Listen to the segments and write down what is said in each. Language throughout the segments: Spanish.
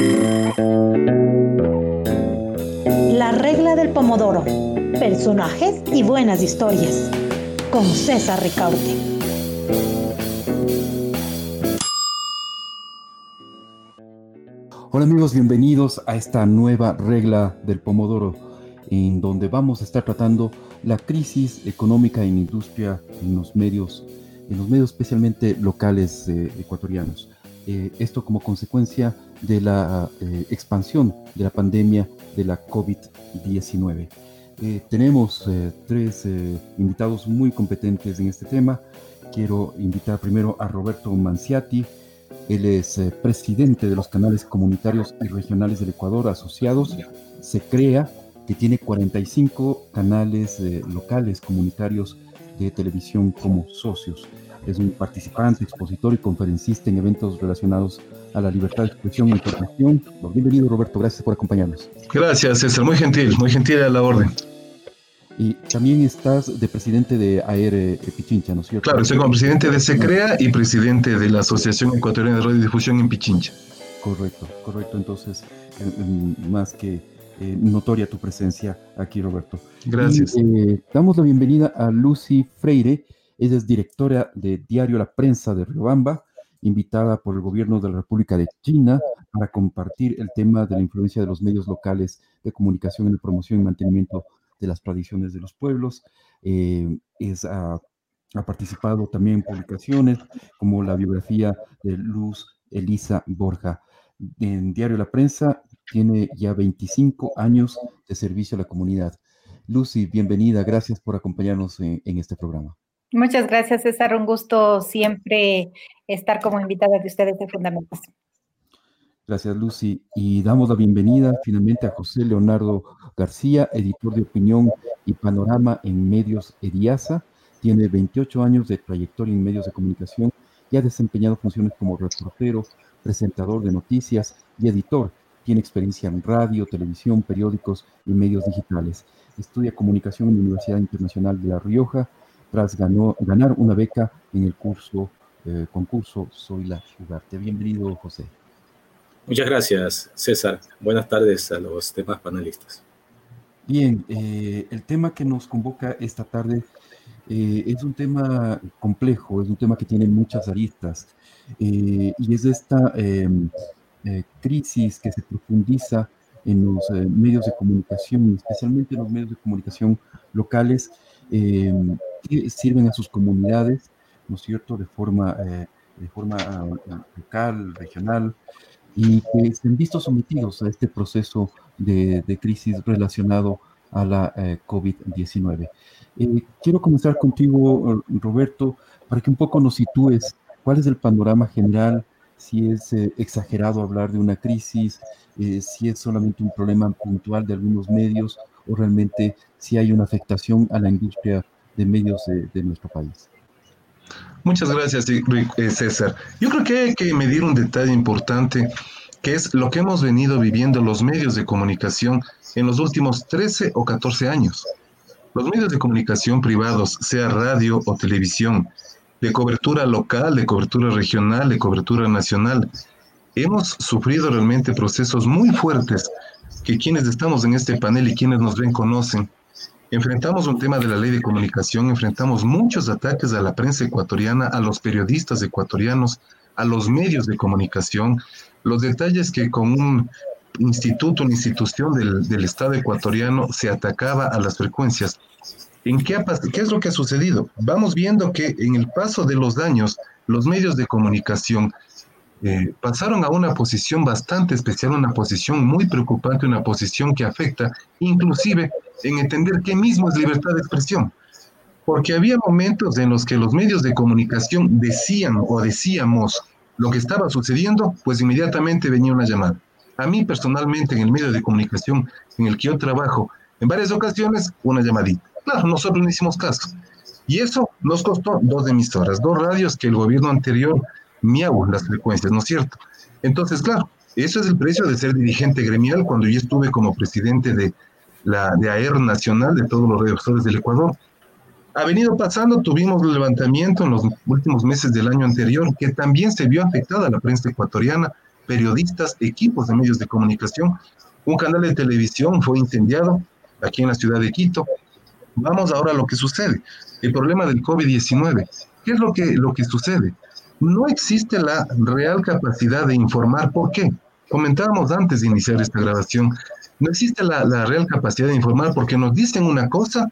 La regla del pomodoro. Personajes y buenas historias. Con César Ricaurte. Hola amigos, bienvenidos a esta nueva regla del pomodoro, en donde vamos a estar tratando la crisis económica en industria en los medios, en los medios especialmente locales eh, ecuatorianos. Eh, esto como consecuencia de la eh, expansión de la pandemia de la COVID-19. Eh, tenemos tres invitados muy competentes en este tema. Quiero invitar primero a Roberto Manciati. Él es presidente de los canales comunitarios y regionales del Ecuador asociados. Se crea que tiene 45 canales locales comunitarios de televisión como socios. Es un participante, expositor y conferencista en eventos relacionados a la libertad de expresión e información. Bienvenido, Roberto. Gracias por acompañarnos. Gracias, César. Muy gentil, muy gentil a la orden. Y también estás de presidente de AER eh, Pichincha, ¿no es cierto? Claro, soy como presidente de SECREA y presidente de la Asociación Ecuatoriana de Radiodifusión en Pichincha. Correcto, correcto. Entonces, más que eh, notoria tu presencia aquí, Roberto. Gracias. Eh, damos la bienvenida a Lucy Freire, ella es directora de Diario La Prensa de Riobamba, invitada por el gobierno de la República de China para compartir el tema de la influencia de los medios locales de comunicación en la promoción y mantenimiento de las tradiciones de los pueblos. Eh, es, ha, participado también en publicaciones como la biografía de Luz Elisa Borja. En Diario La Prensa tiene ya 25 años de servicio a la comunidad. Lucy, bienvenida. Gracias por acompañarnos en este programa. Muchas gracias, César. Un gusto siempre estar como invitada de ustedes de Fundamentos. Gracias, Lucy. Y damos la bienvenida finalmente a José Leonardo García, editor de opinión y panorama en Medios Ediasa. Tiene 28 años de trayectoria en medios de comunicación y ha desempeñado funciones como reportero, presentador de noticias y editor. Tiene experiencia en radio, televisión, periódicos y medios digitales. Estudia comunicación en la Universidad Internacional de La Rioja tras ganó, ganar una beca en el curso, eh, concurso Soy la Ugarte. Bienvenido, José. Muchas gracias, César. Buenas tardes a los demás panelistas. Bien, eh, el tema que nos convoca esta tarde eh, es un tema complejo, es un tema que tiene muchas aristas y es esta em, crisis que se profundiza en los medios de comunicación, especialmente en los medios de comunicación locales, em, que sirven a sus comunidades, ¿no es cierto?, de forma, eh, de forma ah, local, regional, y que se han visto sometidos a este proceso de, de crisis relacionado a la eh, COVID-19. Eh, quiero comenzar contigo, Roberto, para que un poco nos sitúes cuál es el panorama general, si es exagerado hablar de una crisis, si es solamente un problema puntual de algunos medios o realmente si hay una afectación a la industria de medios de, nuestro país. Muchas gracias, eh, César. Yo creo que hay que medir un detalle importante, que es lo que hemos venido viviendo los medios de comunicación en los últimos 13 o 14 años. Los medios de comunicación privados, sea radio o televisión, de cobertura local, de cobertura regional, de cobertura nacional, hemos sufrido realmente procesos muy fuertes que quienes estamos en este panel y quienes nos ven conocen Enfrentamos un tema de la ley de comunicación, enfrentamos muchos ataques a la prensa ecuatoriana, a los periodistas ecuatorianos, a los medios de comunicación. Los detalles que con un instituto, una institución del, Estado ecuatoriano se atacaba a las frecuencias. ¿En qué, qué es lo que ha sucedido? Vamos viendo que en el paso de los años, los medios de comunicación eh, pasaron a una posición bastante especial, una posición muy preocupante, una posición que afecta inclusive en entender qué mismo es libertad de expresión. Porque había momentos en los que los medios de comunicación decían o decíamos lo que estaba sucediendo, pues inmediatamente venía una llamada. A mí personalmente en el medio de comunicación en el que yo trabajo, en varias ocasiones, una llamadita. Claro, nosotros no hicimos caso. Y eso nos costó dos emisoras, dos radios que el gobierno anterior miau las frecuencias, ¿no es cierto? Entonces, claro, eso es el precio de ser dirigente gremial cuando yo estuve como presidente de la de AER Nacional de todos los redactores del Ecuador. Ha venido pasando, tuvimos el levantamiento en los últimos meses del año anterior, que también se vio afectada la prensa ecuatoriana, periodistas, equipos de medios de comunicación. Un canal de televisión fue incendiado aquí en la ciudad de Quito. Vamos ahora a lo que sucede. El problema del COVID-19. ¿Qué es lo que, lo que sucede? No existe la real capacidad de informar. ¿Por qué? Comentábamos antes de iniciar esta grabación. No existe la, la real capacidad de informar porque nos dicen una cosa,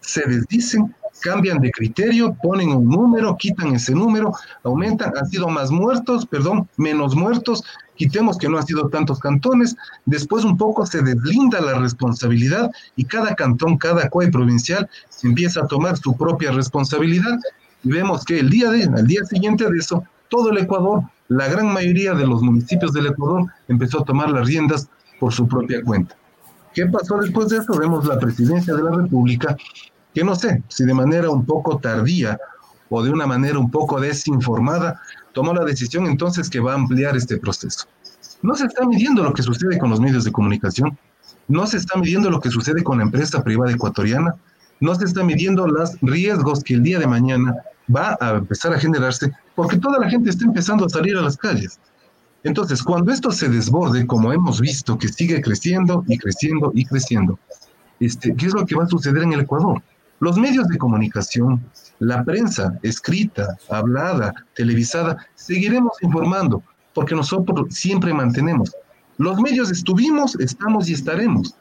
se desdicen cambian de criterio, ponen un número, quitan ese número, aumentan, han sido más muertos, perdón, menos muertos, quitemos que no han sido tantos cantones, después un poco se deslinda la responsabilidad y cada cantón, cada COE provincial empieza a tomar su propia responsabilidad y vemos que el día, de, al día siguiente de eso, todo el Ecuador, la gran mayoría de los municipios del Ecuador empezó a tomar las riendas por su propia cuenta. ¿Qué pasó después de eso? Vemos la presidencia de la República que no sé si de manera un poco tardía o de una manera un poco desinformada, tomó la decisión entonces que va a ampliar este proceso. No se está midiendo lo que sucede con los medios de comunicación, no se está midiendo lo que sucede con la empresa privada ecuatoriana, no se está midiendo los riesgos que el día de mañana va a empezar a generarse porque toda la gente está empezando a salir a las calles. Entonces, cuando esto se desborde, como hemos visto que sigue creciendo y creciendo y creciendo, este, ¿qué es lo que va a suceder en el Ecuador? Los medios de comunicación, la prensa escrita, hablada, televisada, seguiremos informando, porque nosotros siempre mantenemos. Los medios estuvimos, estamos y estaremos.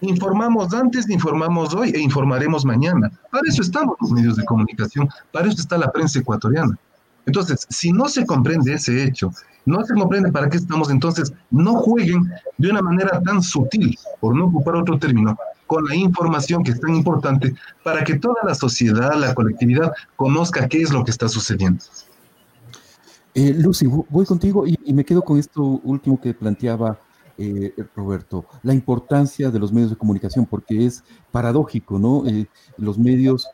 Informamos antes, informamos hoy e informaremos mañana. Para eso estamos los medios de comunicación, para eso está la prensa ecuatoriana. Entonces, si no se comprende ese hecho, no se comprende para qué estamos, entonces no jueguen de una manera tan sutil, por no ocupar otro término, con la información que es tan importante para que toda la sociedad, la colectividad, conozca qué es lo que está sucediendo. Eh, Lucy, voy contigo y, me quedo con esto último que planteaba eh, Roberto, la importancia de los medios de comunicación, porque es paradójico, ¿no? Eh, los medios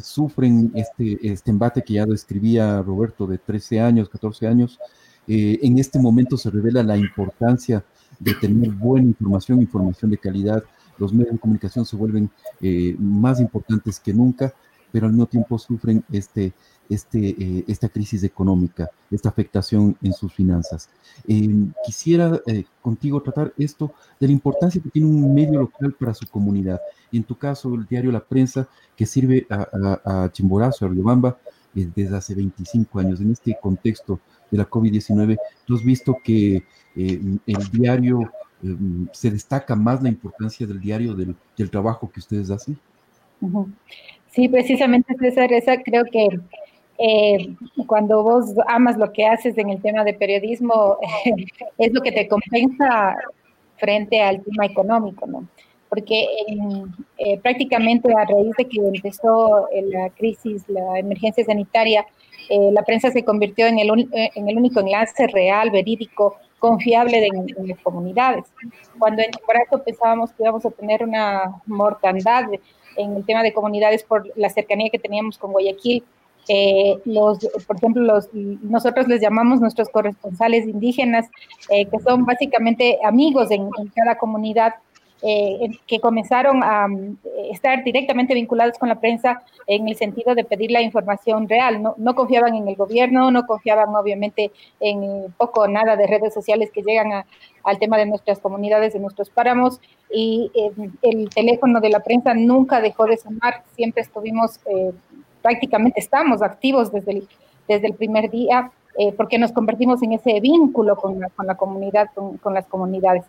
sufren este, este embate que ya describía Roberto de 13 años, 14 años. en este momento se revela la importancia de tener buena información, información de calidad, los medios de comunicación se vuelven eh, más importantes que nunca, pero al mismo tiempo sufren este, este, eh, esta crisis económica, esta afectación en sus finanzas. Em, quisiera eh, contigo tratar esto de la importancia que tiene un medio local para su comunidad. En tu caso, el diario La Prensa, que sirve a, a Chimborazo, a Riobamba, desde hace 25 años. En este contexto de la COVID-19, tú has visto que el diario Em, se destaca más la importancia del diario, del, trabajo que ustedes hacen? Sí, precisamente César, esa creo que eh, cuando vos amas lo que haces en el tema de periodismo, es lo que te compensa frente al tema económico, ¿no? Porque eh, prácticamente a raíz de que empezó la crisis, la emergencia sanitaria, eh, la prensa se convirtió en el, en el único enlace real, verídico, confiable de, las comunidades. Cuando en Chimborazo pensábamos que íbamos a tener una mortandad en el tema de comunidades por la cercanía que teníamos con Guayaquil, eh, los, por ejemplo, los, nosotros les llamamos nuestros corresponsales indígenas, eh, que son básicamente amigos en, en cada comunidad, eh, que comenzaron a mm, estar directamente vinculados con la prensa en el sentido de pedir la información real. No, no confiaban en el gobierno, no confiaban obviamente en poco o nada de redes sociales que llegan al tema de nuestras comunidades, de nuestros páramos, y eh, el teléfono de la prensa nunca dejó de sonar, siempre estuvimos, eh, prácticamente estamos activos desde el, desde el primer día. porque nos convertimos en ese vínculo con la, con la comunidad, con, con las comunidades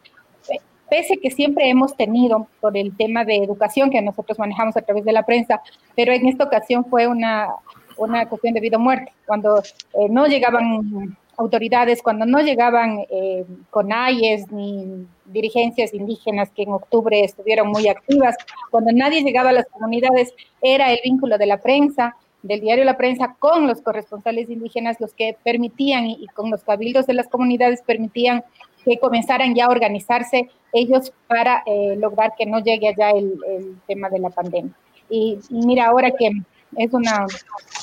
pese que siempre hemos tenido por el tema de educación que nosotros manejamos a través de la prensa, pero en esta ocasión fue una, una cuestión de vida o muerte, cuando eh, no llegaban autoridades, cuando no llegaban eh, CONAIES ni dirigencias indígenas que en octubre estuvieron muy activas, cuando nadie llegaba a las comunidades, era el vínculo de la prensa, del diario La Prensa con los corresponsales indígenas los que permitían y con los cabildos de las comunidades permitían que comenzaran ya a organizarse ellos para eh, lograr que no llegue allá el, tema de la pandemia. Y, mira, ahora que es una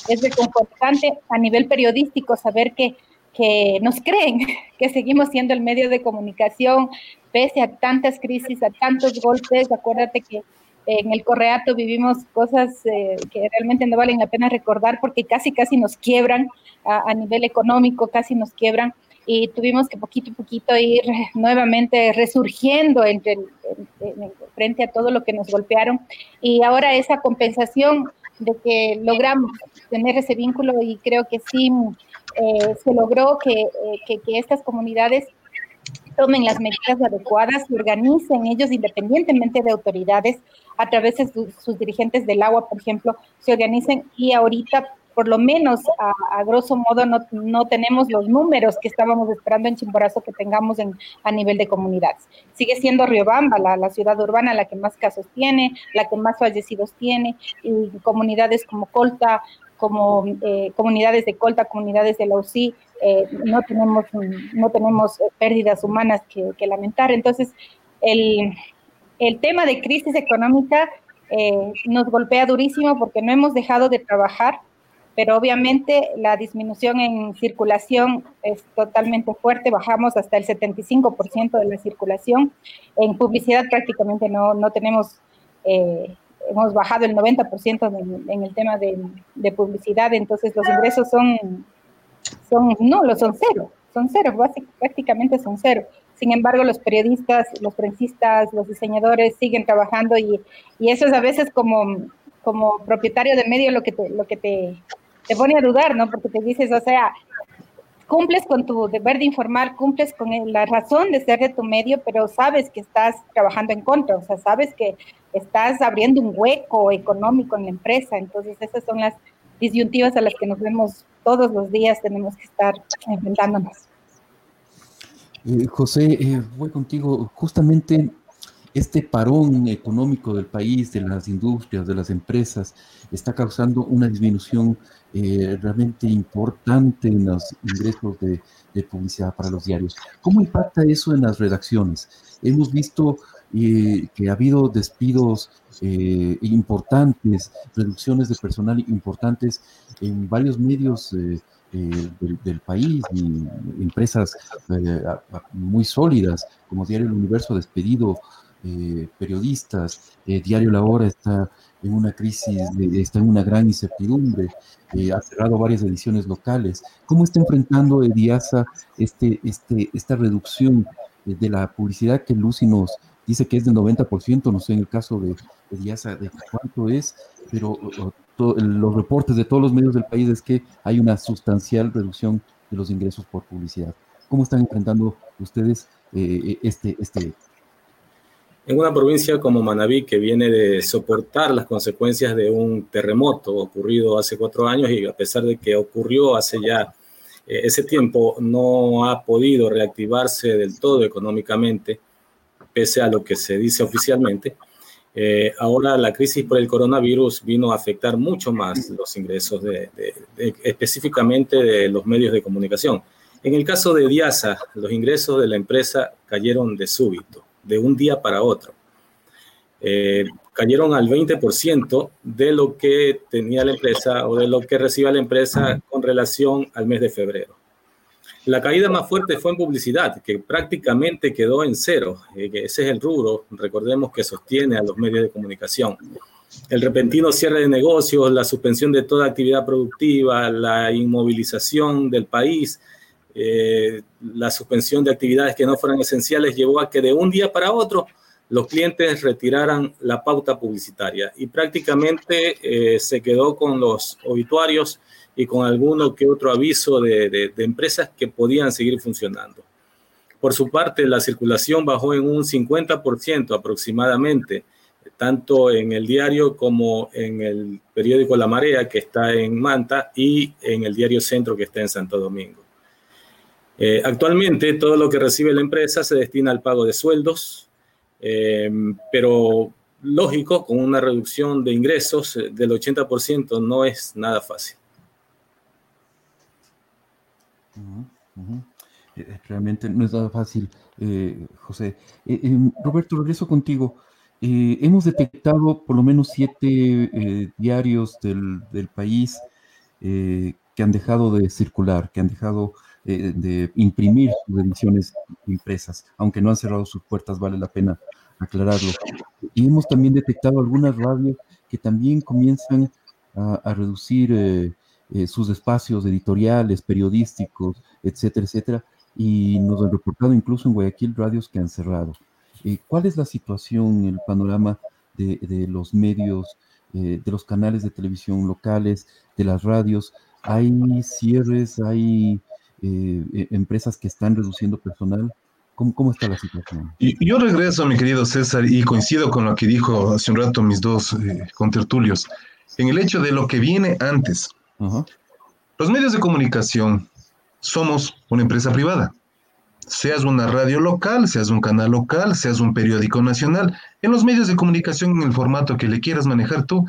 es reconfortante a nivel periodístico saber que, que nos creen, que seguimos siendo el medio de comunicación pese a tantas crisis, a tantos golpes. Acuérdate que en el Correato vivimos cosas eh, que realmente no valen la pena recordar porque casi, casi nos quiebran a, a nivel económico, casi nos quiebran y tuvimos que poquito a poquito ir nuevamente resurgiendo entre, frente a todo lo que nos golpearon y ahora esa compensación de que logramos tener ese vínculo y creo que sí eh, se logró que, eh, que, que estas comunidades tomen las medidas adecuadas y organicen ellos independientemente de autoridades a través de sus, dirigentes del agua, por ejemplo, se organicen y ahorita por lo menos a, grosso modo no, no, tenemos los números que estábamos esperando en Chimborazo que tengamos en, a nivel de comunidades. Sigue siendo Riobamba la, la, ciudad urbana la que más casos tiene, la que más fallecidos tiene, y comunidades como Colta, como eh, comunidades de Colta, comunidades de la UCI, eh, no, tenemos, no tenemos pérdidas humanas que, lamentar. Entonces, el, el, tema de crisis económica eh, nos golpea durísimo porque no hemos dejado de trabajar, pero obviamente la disminución en circulación es totalmente fuerte, bajamos hasta el 75% de la circulación. En publicidad prácticamente no, no tenemos hemos bajado el 90% en, el tema de, publicidad, entonces los ingresos son, son no, lo son cero, son cero, prácticamente son cero. Sin embargo, los periodistas, los prensistas, los diseñadores siguen trabajando y, y, eso es a veces como, como propietario de medio lo que te, lo que te, te pone a dudar, ¿no? Porque te dices, o sea, cumples con tu deber de informar, cumples con la razón de ser de tu medio, pero sabes que estás trabajando en contra, o sea, sabes que estás abriendo un hueco económico en la empresa. Entonces, esas son las disyuntivas a las que nos vemos todos los días, tenemos que estar enfrentándonos. Eh, José, eh, voy contigo. Justamente este parón económico del país, de las industrias, de las empresas, está causando una disminución eh, realmente importante en los ingresos de, publicidad para los diarios. ¿Cómo impacta eso en las redacciones? Hemos visto eh, que ha habido despidos eh, importantes, reducciones de personal importantes en varios medios del, país empresas muy sólidas, como Diario El Universo ha despedido periodistas, Diario La Hora está en una crisis, está en una gran incertidumbre, eh, ha cerrado varias ediciones locales. ¿Cómo está enfrentando Ediasa este, este, esta reducción de la publicidad que Lucy nos dice que es del 90%, no sé en el caso de Ediasa de cuánto es, pero los reportes de todos los medios del país es que hay una sustancial reducción de los ingresos por publicidad. ¿Cómo están enfrentando ustedes eh, este, este en una provincia como Manabí, que viene de soportar las consecuencias de un terremoto ocurrido hace cuatro años y a pesar de que ocurrió hace ya eh, ese tiempo, no ha podido reactivarse del todo económicamente, pese a lo que se dice oficialmente. Eh, ahora la crisis por el coronavirus vino a afectar mucho más los ingresos de, específicamente de los medios de comunicación. En el caso de Diasa, los ingresos de la empresa cayeron de súbito de un día para otro. Eh, cayeron al 20% de lo que tenía la empresa o de lo que recibía la empresa con relación al mes de febrero. La caída más fuerte fue en publicidad, que prácticamente quedó en cero. Eh, ese es el rubro, recordemos, que sostiene a los medios de comunicación. El repentino cierre de negocios, la suspensión de toda actividad productiva, la inmovilización del país, eh, la suspensión de actividades que no fueran esenciales llevó a que de un día para otro los clientes retiraran la pauta publicitaria y prácticamente eh, se quedó con los obituarios y con alguno que otro aviso de, de, empresas que podían seguir funcionando. Por su parte, la circulación bajó en un 50% aproximadamente, tanto en el diario como en el periódico La Marea, que está en Manta, y en el diario Centro, que está en Santo Domingo. Eh, actualmente todo lo que recibe la empresa se destina al pago de sueldos, eh, pero lógico, con una reducción de ingresos eh, del 80% no es nada fácil. Realmente no es nada fácil, José. Roberto, regreso contigo. hemos detectado por lo menos siete diarios del, del país que han dejado de circular, que han dejado de imprimir sus ediciones impresas, aunque no han cerrado sus puertas, vale la pena aclararlo. Y hemos también detectado algunas radios que también comienzan a, reducir eh, eh, sus espacios editoriales, periodísticos, etcétera, etcétera, y nos han reportado incluso en Guayaquil radios que han cerrado. Eh, ¿Cuál es la situación, el panorama de, los medios, de los canales de televisión locales, de las radios? ¿Hay cierres, hay eh, e, empresas que están reduciendo personal? ¿Cómo, ¿Cómo, está la situación? Yo regreso, mi querido César, y coincido con lo que dijo hace un rato mis dos contertulios, en el hecho de lo que viene antes. Los medios de comunicación somos una empresa privada. Seas una radio local, seas un canal local, seas un periódico nacional, en los medios de comunicación, en el formato que le quieras manejar tú,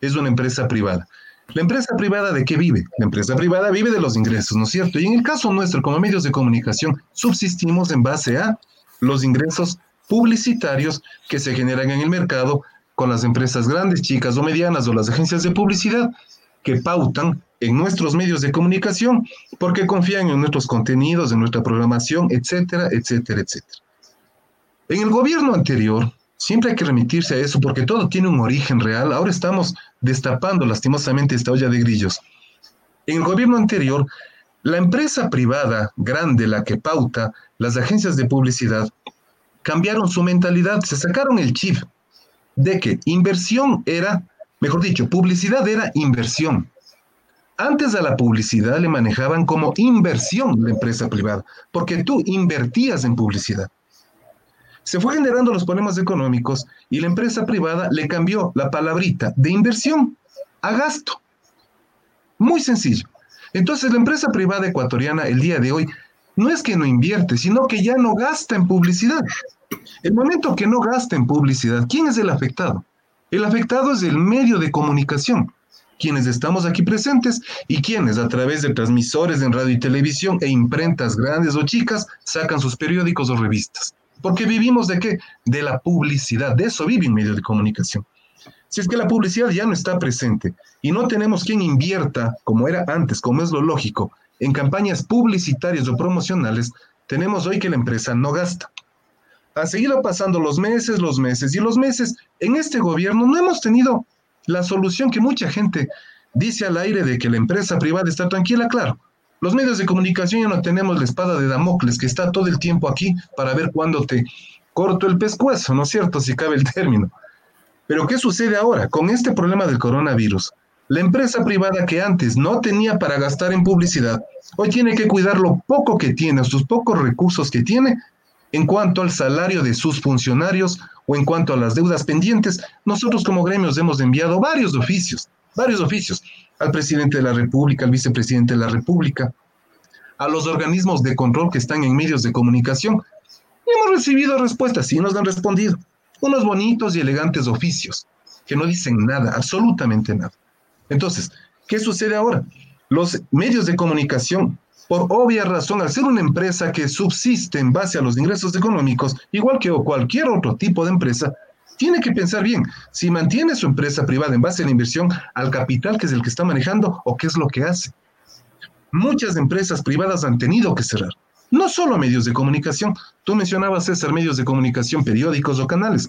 es una empresa privada. ¿La empresa privada de qué vive? La empresa privada vive de los ingresos, ¿no es cierto? Y en el caso nuestro, como medios de comunicación, subsistimos en base a los ingresos publicitarios que se generan en el mercado con las empresas grandes, chicas o medianas o las agencias de publicidad que pautan en nuestros medios de comunicación porque confían en nuestros contenidos, en nuestra programación, etcétera, etcétera, etcétera. En el gobierno anterior, siempre hay que remitirse a eso porque todo tiene un origen real. Ahora estamos destapando lastimosamente esta olla de grillos. En el gobierno anterior, la empresa privada grande, la que pauta, las agencias de publicidad, cambiaron su mentalidad, se sacaron el chip de que inversión era, mejor dicho, publicidad era inversión. Antes a la publicidad le manejaban como inversión la empresa privada, porque tú invertías en publicidad. Se fue generando los problemas económicos y la empresa privada le cambió la palabrita de inversión a gasto. Muy sencillo. Entonces la empresa privada ecuatoriana el día de hoy no es que no invierte, sino que ya no gasta en publicidad. El momento que no gasta en publicidad, ¿quién es el afectado? El afectado es el medio de comunicación, quienes estamos aquí presentes y quienes a través de transmisores en radio y televisión e imprentas grandes o chicas sacan sus periódicos o revistas. Porque vivimos de qué? De la publicidad, de eso vive un medio de comunicación. Si es que la publicidad ya no está presente y no tenemos quien invierta, como era antes, como es lo lógico, en campañas publicitarias o promocionales, tenemos hoy que la empresa no gasta ha seguido pasando los meses, los meses y los meses. En este gobierno no hemos tenido la solución que mucha gente dice al aire de que la empresa privada está tranquila, claro. Los medios de comunicación ya no tenemos la espada de Damocles que está todo el tiempo aquí para ver cuándo te corto el pescuezo, ¿no es cierto? Si cabe el término. Pero ¿qué sucede ahora con este problema del coronavirus? La empresa privada que antes no tenía para gastar en publicidad, hoy tiene que cuidar lo poco que tiene, sus pocos recursos que tiene, en cuanto al salario de sus funcionarios o en cuanto a las deudas pendientes, nosotros como gremios hemos enviado varios oficios, varios oficios al presidente de la República, al vicepresidente de la República, a los organismos de control que están en medios de comunicación. Y hemos recibido respuestas, y nos han respondido. Unos bonitos y elegantes oficios que no dicen nada, absolutamente nada. Entonces, ¿qué sucede ahora? Los medios de comunicación por obvia razón, al ser una empresa que subsiste en base a los ingresos económicos, igual que cualquier otro tipo de empresa, tiene que pensar bien si mantiene su empresa privada en base a la inversión al capital que es el que está manejando o qué es lo que hace. Muchas empresas privadas han tenido que cerrar, no solo medios de comunicación. Tú mencionabas, César, medios de comunicación, periódicos o canales.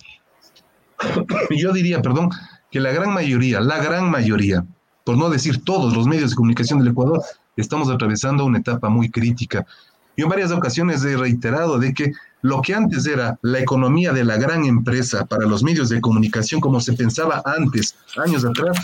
Yo diría, perdón, que la gran mayoría, la gran mayoría, por no decir todos los medios de comunicación del Ecuador, estamos atravesando una etapa muy crítica. Yo en varias ocasiones he reiterado de que lo que antes era la economía de la gran empresa para los medios de comunicación, como se pensaba antes, años atrás,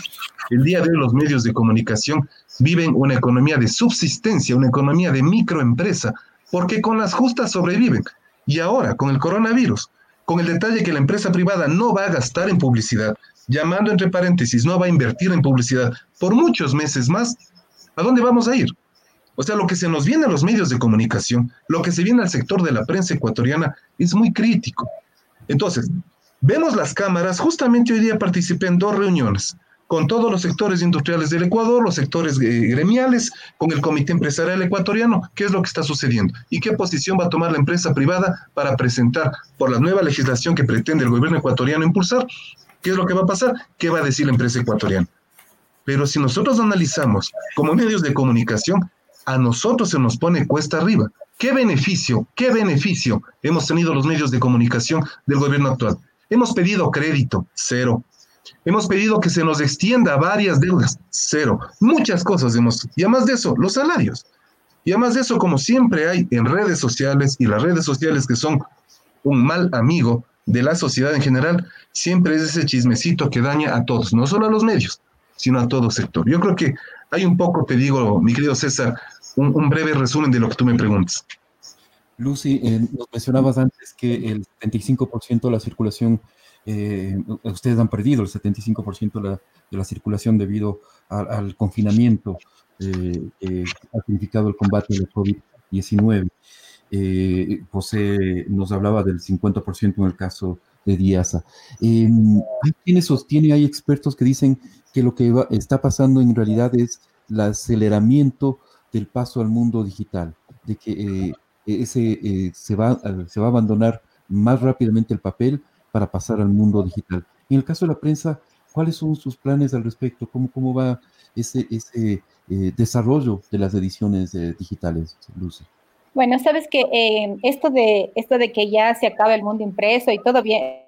el día de hoy los medios de comunicación viven una economía de subsistencia, una economía de microempresa, porque con las justas sobreviven. Y ahora, con el coronavirus, con el detalle que la empresa privada no va a gastar en publicidad, llamando entre paréntesis, no va a invertir en publicidad por muchos meses más, ¿A dónde vamos a ir? O sea, lo que se nos viene a los medios de comunicación, lo que se viene al sector de la prensa ecuatoriana es muy crítico. Entonces, vemos las cámaras, justamente hoy día participé en dos reuniones con todos los sectores industriales del Ecuador, los sectores eh, gremiales, con el Comité Empresarial Ecuatoriano, qué es lo que está sucediendo y qué posición va a tomar la empresa privada para presentar por la nueva legislación que pretende el gobierno ecuatoriano impulsar, qué es lo que va a pasar, qué va a decir la empresa ecuatoriana. Pero si nosotros analizamos como medios de comunicación, a nosotros se nos pone cuesta arriba. ¿Qué beneficio, qué beneficio hemos tenido los medios de comunicación del gobierno actual? Hemos pedido crédito, cero. Hemos pedido que se nos extienda varias deudas, cero. Muchas cosas hemos. Y además de eso, los salarios. Y además de eso, como siempre hay en redes sociales y las redes sociales que son un mal amigo de la sociedad en general, siempre es ese chismecito que daña a todos, no solo a los medios, sino a todo sector. Yo creo que hay un poco, te digo, mi querido César, un, breve resumen de lo que tú me preguntas. Lucy, eh, nos mencionabas antes que el 75% de la circulación, eh, ustedes han perdido el 75% de la, de la, circulación debido al confinamiento eh, que ha significado el combate del COVID-19. José nos hablaba del 50% en el caso de Diaza. Em, hay quienes sostiene, hay expertos que dicen que lo que está pasando en realidad es el aceleramiento del paso al mundo digital, de que eh, ese, eh, se, va, se va a abandonar más rápidamente el papel para pasar al mundo digital. En el caso de la prensa, ¿cuáles son sus planes al respecto? ¿Cómo, cómo va ese, ese eh, desarrollo de las ediciones digitales, Lucy? Bueno, sabes que esto, de, esto de que ya se acaba el mundo impreso y todo bien,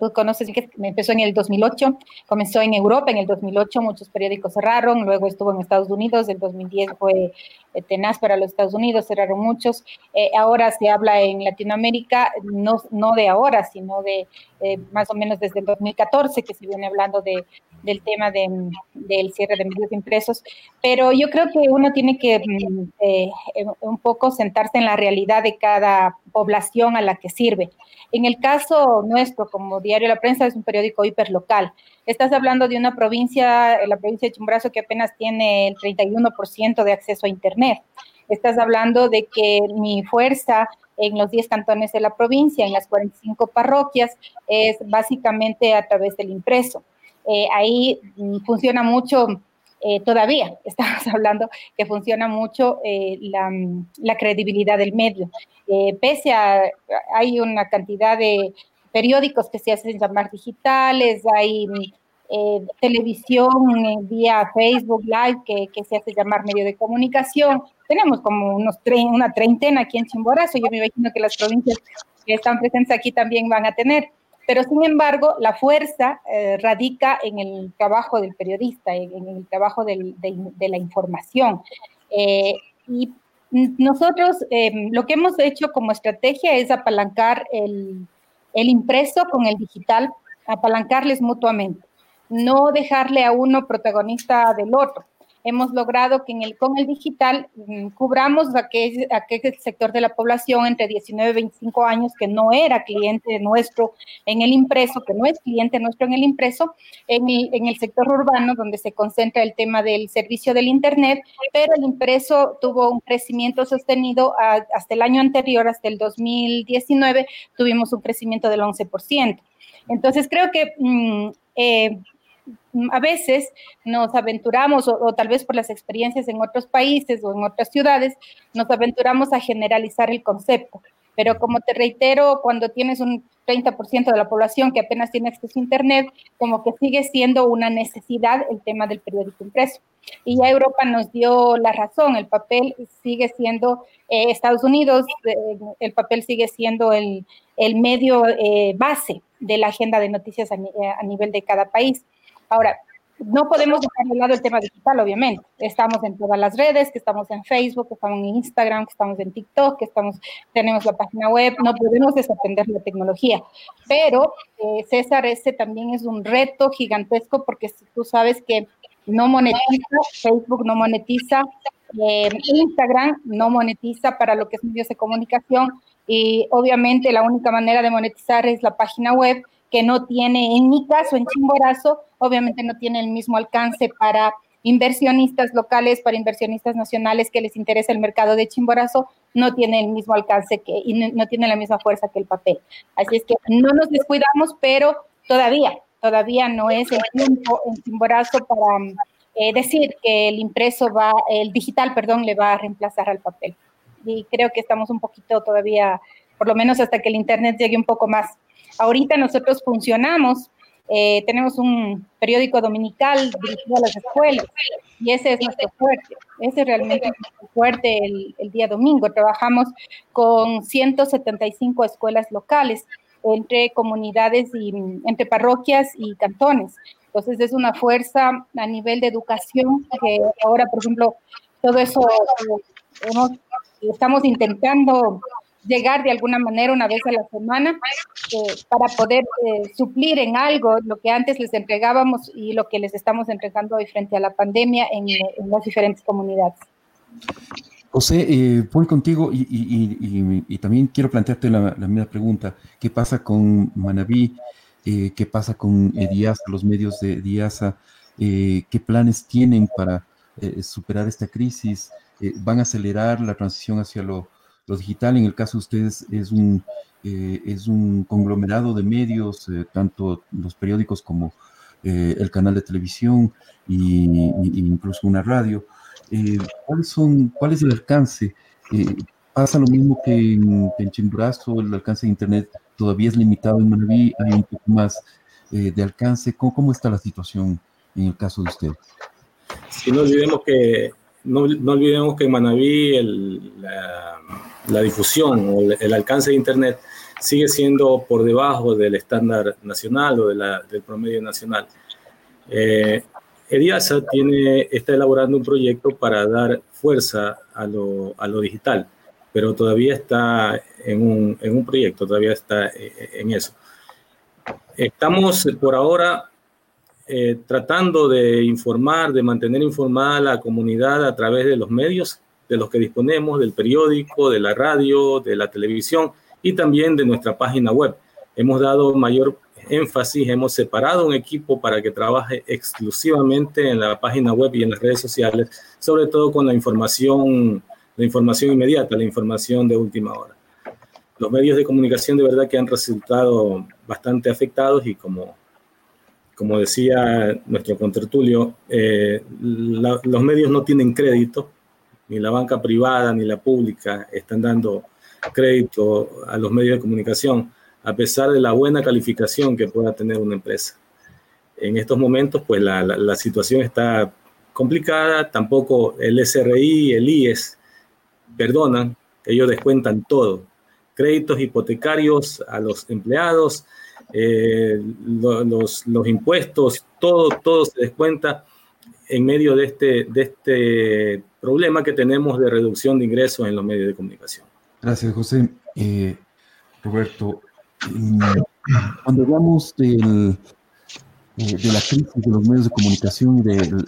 Tú conoces que empezó en el 2008, comenzó en Europa en el 2008, muchos periódicos cerraron, luego estuvo en Estados Unidos, el 2010 fue eh, tenaz para los Estados Unidos, cerraron muchos. Eh, ahora se habla en Latinoamérica, no, no de ahora, sino de eh, más o menos desde el 2014 que se viene hablando de, del tema de, del cierre de medios impresos, pero yo creo que uno tiene que mm, un poco sentarse en la realidad de cada población a la que sirve. En el caso nuestro, como Diario La Prensa, es un periódico hiperlocal. Estás hablando de una provincia, la provincia de Chimborazo, que apenas tiene el 31% de acceso a Internet. Estás hablando de que mi fuerza en los 10 cantones de la provincia, en las 45 parroquias, es básicamente a través del impreso. Eh, ahí mm, funciona mucho eh, todavía estamos hablando que funciona mucho eh, la, credibilidad del medio. Eh, pese a, hay una cantidad de periódicos que se hacen llamar digitales, hay televisión vía Facebook Live que, que, se hace llamar medio de comunicación. Tenemos como unos una treintena aquí en Chimborazo, yo me imagino que las provincias que están presentes aquí también van a tener. Pero sin embargo, la fuerza eh, radica en el trabajo del periodista, en, el trabajo de, la información. Eh, y nosotros em, lo que hemos hecho como estrategia es apalancar el, el impreso con el digital, apalancarles mutuamente, no dejarle a uno protagonista del otro hemos logrado que en el, con el digital mm, cubramos aquel, aquel sector de la población entre 19 y 25 años que no era cliente nuestro en el impreso, que no es cliente nuestro en el impreso, en el, en el sector urbano donde se concentra el tema del servicio del Internet, pero el impreso tuvo un crecimiento sostenido hasta el año anterior, hasta el 2019, tuvimos un crecimiento del 11%. Entonces creo que mm, eh, a veces nos aventuramos, o, tal vez por las experiencias en otros países o en otras ciudades, nos aventuramos a generalizar el concepto. Pero como te reitero, cuando tienes un 30% de la población que apenas tiene acceso a Internet, como que sigue siendo una necesidad el tema del periódico impreso. Y ya Europa nos dio la razón, el papel sigue siendo, eh, Estados Unidos, eh, el papel sigue siendo el, el medio eh, base de la agenda de noticias a, a nivel de cada país. Ahora, no podemos dejar de lado el tema digital, obviamente. Estamos en todas las redes, que estamos en Facebook, que estamos en Instagram, que estamos en TikTok, que estamos, tenemos la página web, no podemos desatender la tecnología. Pero, eh, César, ese también es un reto gigantesco porque tú sabes que no monetiza, Facebook no monetiza, eh, Instagram no monetiza para lo que es medios de comunicación y obviamente la única manera de monetizar es la página web que no tiene, en mi caso, en Chimborazo, obviamente no tiene el mismo alcance para inversionistas locales, para inversionistas nacionales que les interesa el mercado de Chimborazo, no tiene el mismo alcance que, y no, tiene la misma fuerza que el papel. Así es que no nos descuidamos, pero todavía, todavía no es el tiempo en Chimborazo para eh, decir que el impreso va, el digital, perdón, le va a reemplazar al papel. Y creo que estamos un poquito todavía, por lo menos hasta que el Internet llegue un poco más Ahorita nosotros funcionamos, eh, tenemos un periódico dominical dirigido a las escuelas y ese es nuestro fuerte, ese es realmente nuestro fuerte el, día domingo. Trabajamos con 175 escuelas locales entre comunidades y entre parroquias y cantones. Entonces es una fuerza a nivel de educación que ahora, por ejemplo, todo eso estamos intentando llegar de alguna manera una vez a la semana eh, para poder eh, suplir en algo lo que antes les entregábamos y lo que les estamos entregando hoy frente a la pandemia en, las diferentes comunidades. José, eh, voy contigo y, también quiero plantearte la, misma pregunta. ¿Qué pasa con Manabí? Eh, ¿Qué pasa con Ediasa, los medios de Ediasa? ¿Qué planes tienen para superar esta crisis? ¿Van a acelerar la transición hacia lo, lo digital, en el caso de ustedes, es un, eh, es un conglomerado de medios, eh, tanto los periódicos como eh, el canal de televisión e incluso una radio. ¿cuáles son, ¿Cuál es el alcance? ¿Pasa lo mismo que en, en, Chimborazo? ¿El alcance de Internet todavía es limitado en Manaví? ¿Hay un poco más de alcance? ¿Cómo, ¿Cómo, está la situación en el caso de ustedes? Si no olvidemos que no, no olvidemos que en Manaví el, la, difusión o el alcance de Internet sigue siendo por debajo del estándar nacional o del promedio nacional. Eh, Ediasa tiene, está elaborando un proyecto para dar fuerza a lo, a lo digital, pero todavía está en un, en un, proyecto, todavía está eh, en eso. Estamos por ahora eh, tratando de informar, de mantener informada a la comunidad a través de los medios de los que disponemos, del periódico, de la radio, de la televisión y también de nuestra página web. Hemos dado mayor énfasis, hemos separado un equipo para que trabaje exclusivamente en la página web y en las redes sociales, sobre todo con la información, la información inmediata, la información de última hora. Los medios de comunicación de verdad que han resultado bastante afectados y como, como decía nuestro contertulio, eh, los medios no tienen crédito, ni la banca privada ni la pública están dando crédito a los medios de comunicación, a pesar de la buena calificación que pueda tener una empresa. En estos momentos, pues la, la, situación está complicada, tampoco el SRI, el IES perdonan, ellos descuentan todo, créditos hipotecarios a los empleados, eh, los, impuestos, todo, todo se descuenta en medio de este, de este problema que tenemos de reducción de ingresos en los medios de comunicación. Gracias, José. Eh, Roberto, cuando hablamos del, eh, de la crisis de los medios de comunicación, de,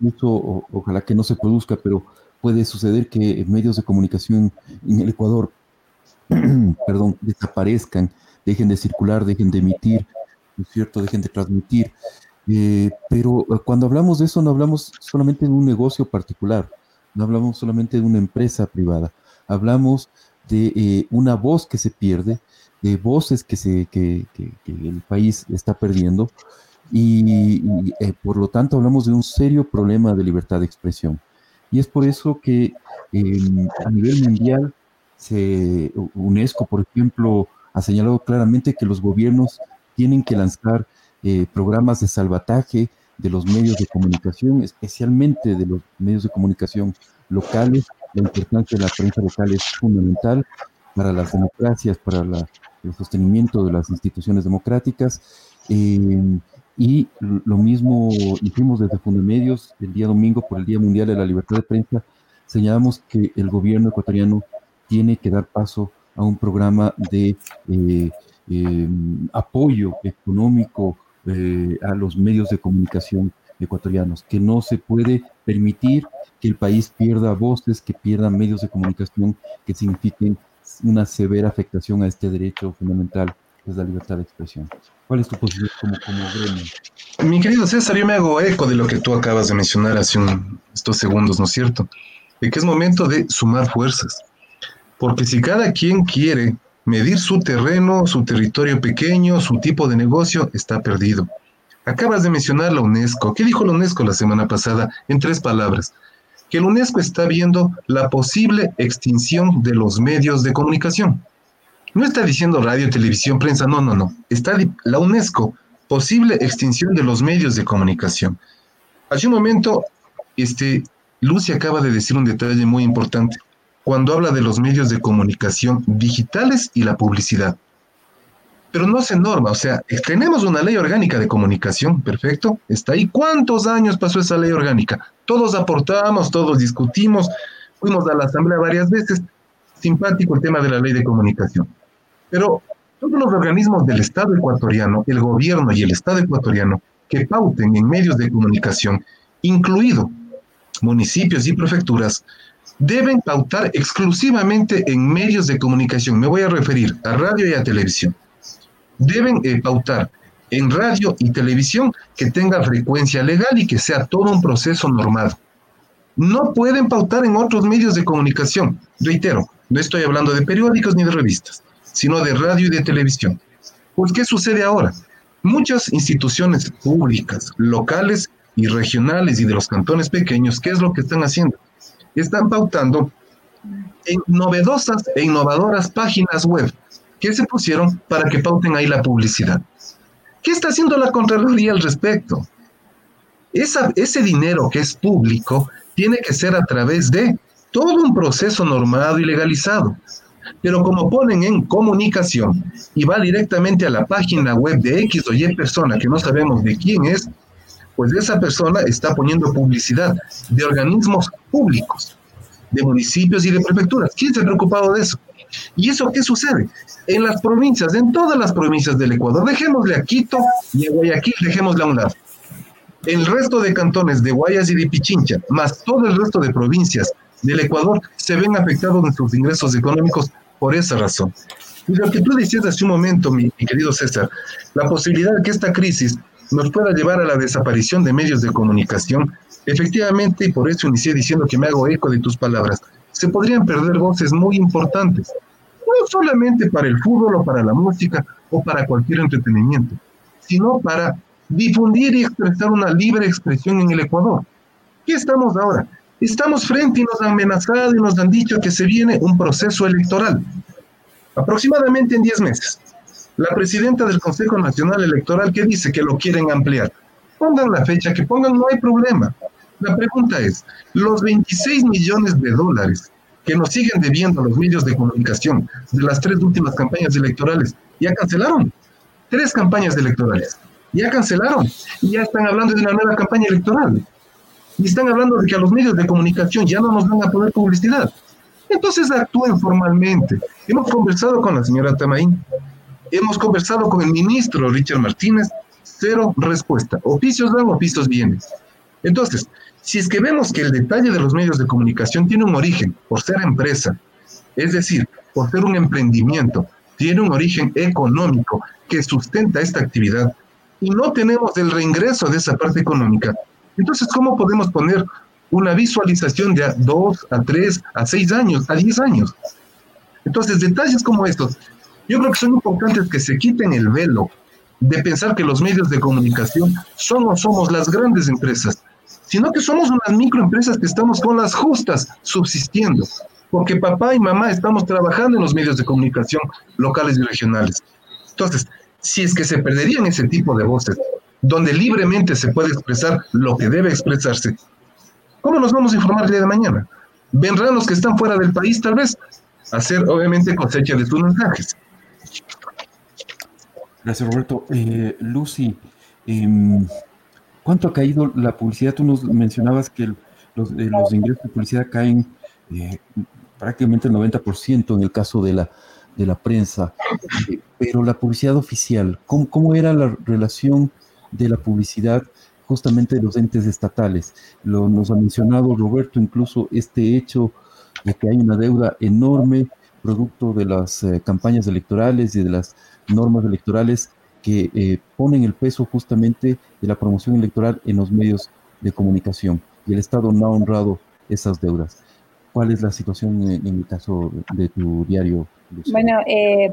incluso ojalá que no se produzca, pero puede suceder que medios de comunicación en el Ecuador, perdón, desaparezcan, dejen de circular, dejen de emitir, ¿no es cierto?, dejen de transmitir. Eh, pero eh, cuando hablamos de eso no hablamos solamente de un negocio particular, no hablamos solamente de una empresa privada, hablamos de eh, una voz que se pierde, de voces que, se, que, el país está perdiendo y, por lo tanto hablamos de un serio problema de libertad de expresión. Y es por eso que em, a nivel mundial, se, UNESCO, por ejemplo, ha señalado claramente que los gobiernos tienen que lanzar eh, programas de salvataje de los medios de comunicación, especialmente de los medios de comunicación locales. La importancia de la prensa local es fundamental para las democracias, para el sostenimiento de las instituciones democráticas. Eh, y lo mismo hicimos desde Fundamedios el día domingo por el Día Mundial de la Libertad de Prensa. Señalamos que el gobierno ecuatoriano tiene que dar paso a un programa de eh, apoyo económico eh, a los medios de comunicación ecuatorianos, que no se puede permitir que el país pierda voces, que pierda medios de comunicación que signifiquen una severa afectación a este derecho fundamental, que es la libertad de expresión. ¿Cuál es tu posición como, como gremio? Mi querido César, yo me hago eco de lo que tú acabas de mencionar hace un, estos segundos, ¿no es cierto? De que es momento de sumar fuerzas. Porque si cada quien quiere Medir su terreno, su territorio pequeño, su tipo de negocio está perdido. Acabas de mencionar la UNESCO. ¿Qué dijo la UNESCO la semana pasada? En tres palabras. Que la UNESCO está viendo la posible extinción de los medios de comunicación. No está diciendo radio, televisión, prensa, no, no, no. Está la UNESCO, posible extinción de los medios de comunicación. Hace un momento, este, Lucy acaba de decir un detalle muy importante cuando habla de los medios de comunicación digitales y la publicidad. Pero no se norma, o sea, tenemos una ley orgánica de comunicación, perfecto, está ahí. ¿Cuántos años pasó esa ley orgánica? Todos aportamos, todos discutimos. fuimos a la Asamblea varias veces, simpático el tema de la ley de comunicación. Pero todos los organismos del Estado ecuatoriano, el gobierno y el Estado ecuatoriano, que pauten en medios de comunicación, incluido municipios y prefecturas, deben pautar exclusivamente en medios de comunicación. Me voy a referir a radio y a televisión. Deben eh, pautar en radio y televisión que tenga frecuencia legal y que sea todo un proceso normal. No pueden pautar en otros medios de comunicación. Reitero, no estoy hablando de periódicos ni de revistas, sino de radio y de televisión. Pues, ¿qué sucede ahora? Muchas instituciones públicas, locales y regionales y de los cantones pequeños, ¿qué es lo que están haciendo? Están pautando en novedosas e innovadoras páginas web que se pusieron para que pauten ahí la publicidad. ¿Qué está haciendo la Contraloría al respecto? ese dinero que es público tiene que ser a través de todo un proceso normado y legalizado. Pero como ponen en comunicación y va directamente a la página web de X o Y persona que no sabemos de quién es, pues esa persona está poniendo publicidad de organismos públicos, de municipios y de prefecturas. ¿Quién se ha preocupado de eso? ¿Y eso qué sucede? En las provincias, en todas las provincias del Ecuador, dejémosle a Quito y a Guayaquil, dejémosle a un lado. El resto de cantones de Guayas y de Pichincha, más todo el resto de provincias del Ecuador, se ven afectados en sus ingresos económicos por esa razón. Y lo que tú decías hace un momento, mi, mi querido César, la posibilidad de que esta crisis nos pueda llevar a la desaparición de medios de comunicación, efectivamente, y por eso inicié diciendo que me hago eco de tus palabras, se podrían perder voces muy importantes, no solamente para el fútbol o para la música o para cualquier entretenimiento, sino para difundir y expresar una libre expresión en el Ecuador. ¿Qué estamos ahora? Estamos frente y nos han amenazado y nos han dicho que se viene un proceso electoral, aproximadamente en 10 meses la presidenta del Consejo Nacional Electoral que dice que lo quieren ampliar. Pongan la fecha, que pongan, no hay problema. La pregunta es, los 26 millones de dólares que nos siguen debiendo los medios de comunicación de las tres últimas campañas electorales, ya cancelaron. Tres campañas electorales. Ya cancelaron. Y ya están hablando de una nueva campaña electoral. Y están hablando de que a los medios de comunicación ya no nos van a poner publicidad. Entonces actúen formalmente. Hemos conversado con la señora Tamaín, Hemos conversado con el ministro Richard Martínez, cero respuesta. Oficios dan, oficios vienen. Entonces, si es que vemos que el detalle de los medios de comunicación tiene un origen por ser empresa, es decir, por ser un emprendimiento, tiene un origen económico que sustenta esta actividad y no tenemos el reingreso de esa parte económica, entonces, ¿cómo podemos poner una visualización de dos, a tres, a seis años, a diez años? Entonces, detalles como estos yo creo que son importantes que se quiten el velo de pensar que los medios de comunicación son o somos las grandes empresas, sino que somos unas microempresas que estamos con las justas subsistiendo, porque papá y mamá estamos trabajando en los medios de comunicación locales y regionales. Entonces, si es que se perderían ese tipo de voces, donde libremente se puede expresar lo que debe expresarse, ¿cómo nos vamos a informar el día de mañana? Vendrán los que están fuera del país, tal vez, a hacer obviamente cosecha de sus mensajes. Gracias, Roberto. Eh, Lucy, em, ¿cuánto ha caído la publicidad? Tú nos mencionabas que los, eh, los, ingresos de publicidad caen eh, prácticamente el 90% en el caso de la, de la prensa, pero la publicidad oficial, ¿cómo, ¿cómo, era la relación de la publicidad justamente de los entes estatales? Lo, nos ha mencionado Roberto incluso este hecho de que hay una deuda enorme producto de las eh, campañas electorales y de las normas electorales que eh, ponen el peso justamente de la promoción electoral en los medios de comunicación y el Estado no ha honrado esas deudas. ¿Cuál es la situación en, el caso de tu diario? Bueno, eh,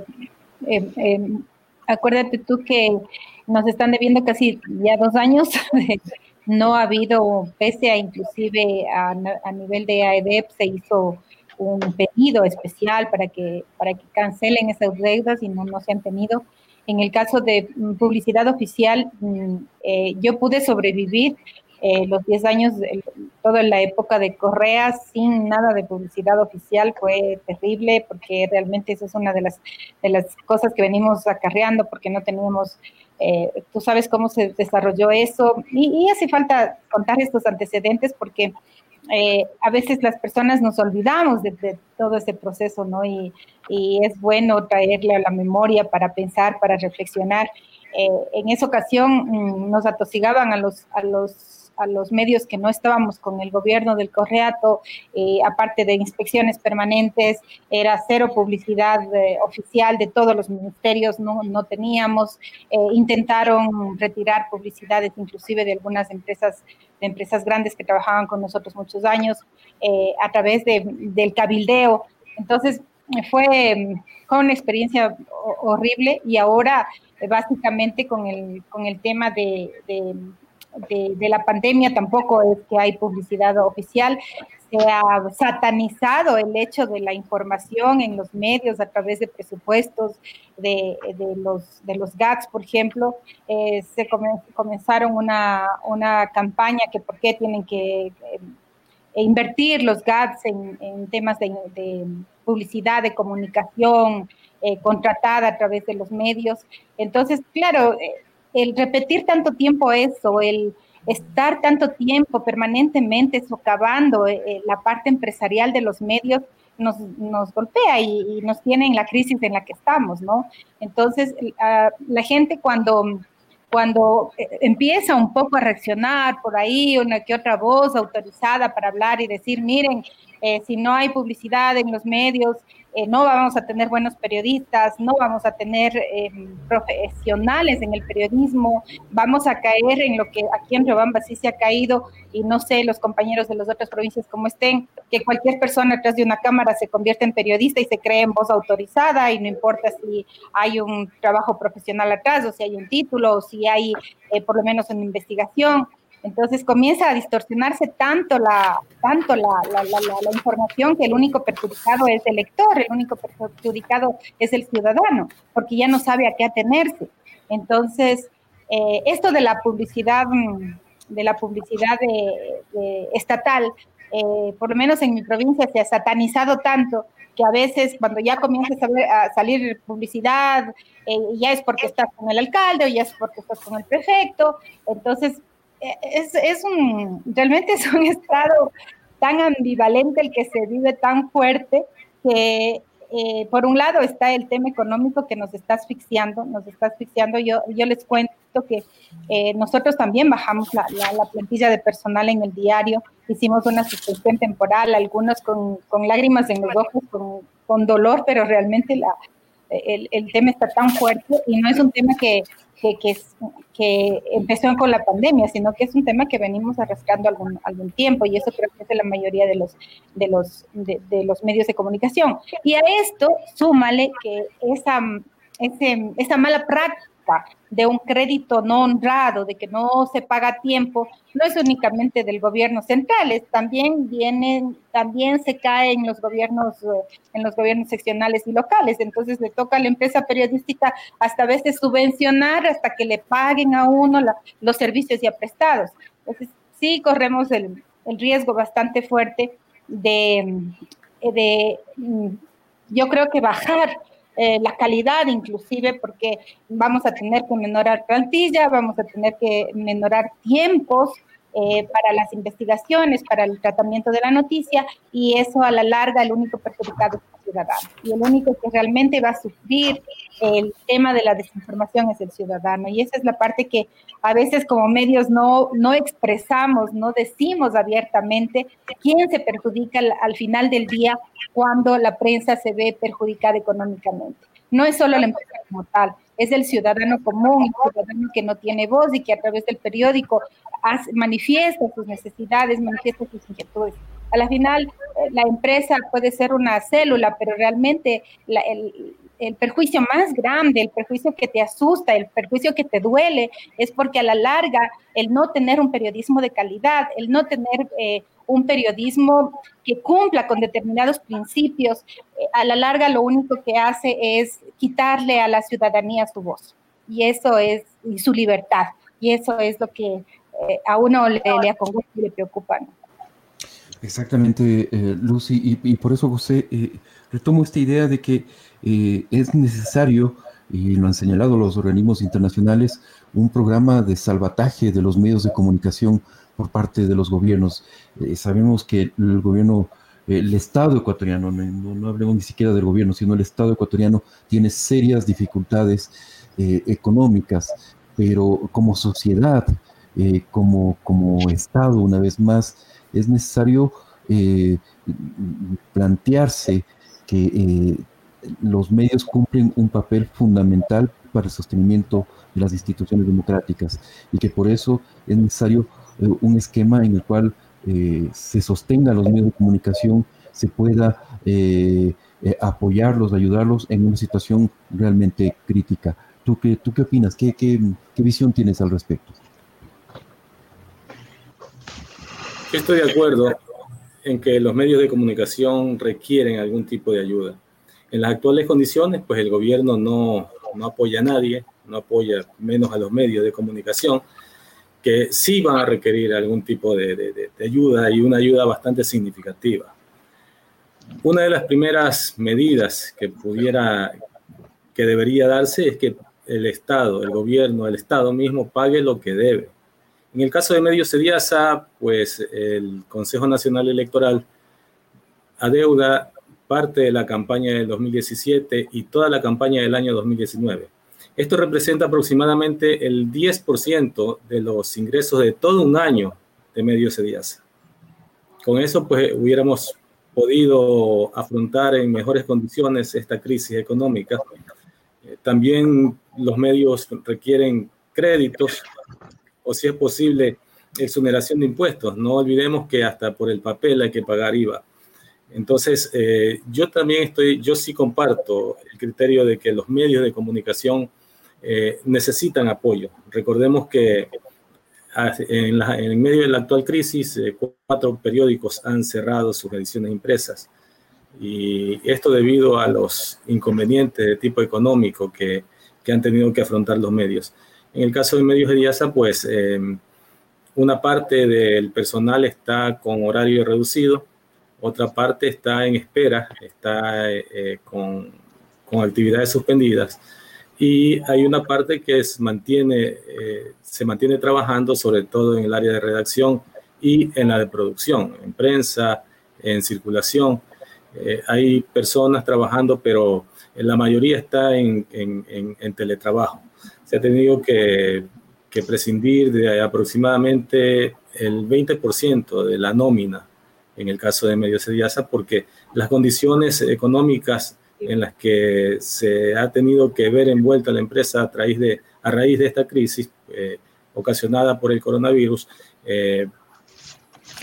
acuérdate tú que nos están debiendo casi ya dos años. no ha habido, pese a inclusive a, a nivel de AEDEP, se hizo un pedido especial para que, para que cancelen esas deudas y no, no se han tenido. En el caso de mm, publicidad oficial, mm, eh, yo pude sobrevivir eh, los 10 años, toda la época de Correa, sin nada de publicidad oficial, fue terrible porque realmente eso es una de las, de las cosas que venimos acarreando porque no teníamos, eh, tú sabes cómo se desarrolló eso y, y hace falta contar estos antecedentes porque eh, a veces las personas nos olvidamos de, todo ese proceso, ¿no? Y, es bueno traerle a la memoria para pensar, para reflexionar. Eh, en esa ocasión mm, nos atosigaban a los, a los a los medios que no estábamos con el gobierno del Correato, eh, aparte de inspecciones permanentes, era cero publicidad eh, oficial de todos los ministerios, no, no teníamos, eh, intentaron retirar publicidades inclusive de algunas empresas, de empresas grandes que trabajaban con nosotros muchos años a través de, del cabildeo. Entonces, fue, fue una experiencia horrible y ahora básicamente con el, con el tema de de, la pandemia tampoco es que hay publicidad oficial. Se ha satanizado el hecho de la información en los medios a través de presupuestos de, los, de los GATS, por ejemplo. Eh, se comenzaron una, una, campaña que por qué tienen que eh, invertir los GATS en, temas de, publicidad, de comunicación, eh, contratada a través de los medios. Entonces, claro, el repetir tanto tiempo eso, el estar tanto tiempo permanentemente socavando eh, eh, la parte empresarial de los medios, nos, nos golpea y, nos tiene en la crisis en la que estamos, ¿no? Entonces, la gente cuando, cuando eh, empieza un poco a reaccionar por ahí, una que otra voz autorizada para hablar y decir, miren, si no hay publicidad en los medios, eh, no vamos a tener buenos periodistas, no vamos a tener em, profesionales en el periodismo, vamos a caer en lo que aquí en Riobamba sí se ha caído y no sé los compañeros de las otras provincias cómo estén, que cualquier persona detrás de una cámara se convierte en periodista y se cree en voz autorizada y no importa si hay un trabajo profesional atrás o si hay un título o si hay eh, por lo menos una investigación. Entonces comienza a distorsionarse tanto la, tanto la, la, la, información que el único perjudicado es el lector, el único perjudicado es el ciudadano, porque ya no sabe a qué atenerse. Entonces, eh, esto de la publicidad, mm, de la publicidad de, estatal, eh, por lo menos en mi provincia se ha satanizado tanto que a veces cuando ya comienza a, salir publicidad, eh, ya es porque estás con el alcalde o ya es porque estás con el prefecto. Entonces, es, es un, realmente es un estado tan ambivalente el que se vive tan fuerte que eh, por un lado está el tema económico que nos está asfixiando, nos está asfixiando. Yo, yo les cuento que eh, nosotros también bajamos la, la, plantilla de personal en el diario, hicimos una suspensión temporal, algunos con, con lágrimas en los ojos, con, con dolor, pero realmente la, el, el, tema está tan fuerte y no es un tema que, que, que, empezó con la pandemia, sino que es un tema que venimos arrastrando algún, algún tiempo y eso creo que es de la mayoría de los, de, los, de, los medios de comunicación. Y a esto súmale que esa, ese, esa mala práctica de un crédito no honrado, de que no se paga a tiempo, no es únicamente del gobierno central, es, también vienen, también se cae en los gobiernos, eh, en los gobiernos seccionales y locales. Entonces le toca a la empresa periodística hasta a veces subvencionar hasta que le paguen a uno los servicios ya prestados. Entonces sí corremos el, el riesgo bastante fuerte de, de, mm, yo creo que bajar eh, la calidad inclusive, porque vamos a tener que menorar plantilla, vamos a tener que menorar tiempos eh, para las investigaciones, para el tratamiento de la noticia, y eso a la larga el único perjudicado es el ciudadano. Y el único que realmente va a sufrir el tema de la desinformación es el ciudadano. Y esa es la parte que a veces como medios no, no expresamos, no decimos abiertamente quién se perjudica al, final del día cuando la prensa se ve perjudicada económicamente. No es solo la empresa como tal, es el ciudadano común, el ciudadano que no tiene voz y que a través del periódico manifiesta sus necesidades, manifiesta sus inquietudes. A la final, eh, la empresa puede ser una célula, pero realmente el, el perjuicio más grande, el perjuicio que te asusta, el perjuicio que te duele, es porque a la larga el no tener un periodismo de calidad, el no tener eh, un periodismo que cumpla con determinados principios, eh, a la larga lo único que hace es quitarle a la ciudadanía su voz. Y eso es y su libertad. Y eso es lo que eh, a uno le, le y le preocupa. Exactamente, Lucy, y, por eso José, retomo esta idea de que eh, es necesario, y lo han señalado los organismos internacionales, un programa de salvataje de los medios de comunicación por parte de los gobiernos. sabemos que el gobierno el Estado ecuatoriano, no, hablemos ni siquiera del gobierno, sino el Estado ecuatoriano tiene serias dificultades eh, económicas, pero como sociedad, eh, como, como Estado, una vez más, es necesario eh, plantearse que los medios cumplen un papel fundamental para el sostenimiento de las instituciones democráticas y que por eso es necesario un esquema en el cual eh, se sostenga los medios de comunicación, se pueda eh, eh, apoyarlos, ayudarlos en una situación realmente crítica. ¿Tú qué, tú qué opinas? ¿Qué, qué, qué visión tienes al respecto? Estoy de acuerdo en que los medios de comunicación requieren algún tipo de ayuda. En las actuales condiciones, pues el gobierno no, no apoya a nadie, no apoya menos a los medios de comunicación, que sí van a requerir algún tipo de, ayuda y una ayuda bastante significativa. Una de las primeras medidas que pudiera, que debería darse es que el Estado, el gobierno, el Estado mismo pague lo que debe. En el caso de Medios Sediasa, pues el Consejo Nacional Electoral adeuda parte de la campaña del 2017 y toda la campaña del año 2019 esto representa aproximadamente el 10% de los ingresos de todo un año de Medios Sediasa. Con eso, pues, hubiéramos podido afrontar en mejores condiciones esta crisis económica. Eh, también los medios requieren créditos o, si es posible, exoneración de impuestos. No olvidemos que hasta por el papel hay que pagar IVA. Entonces, eh, yo también estoy, yo sí comparto el criterio de que los medios de comunicación eh, necesitan apoyo. Recordemos que ah, en, medio de la actual crisis, eh, cuatro periódicos han cerrado sus ediciones impresas. Y esto debido a los inconvenientes de tipo económico que, que han tenido que afrontar los medios. En el caso de Medios de Diasa, pues em, una parte del personal está con horario reducido, otra parte está en espera, está eh, con, con actividades suspendidas y hay una parte que mantiene, eh, se mantiene trabajando sobre todo en el área de redacción y en la de producción, en prensa, en circulación. Eh, hay personas trabajando, pero la mayoría está en, en, teletrabajo. Se ha tenido que, prescindir de aproximadamente el 20% de la nómina en el caso de Medio Sediasa porque las condiciones económicas en las que se ha tenido que ver envuelta la empresa a raíz de, a raíz de esta crisis eh, ocasionada por el coronavirus, eh,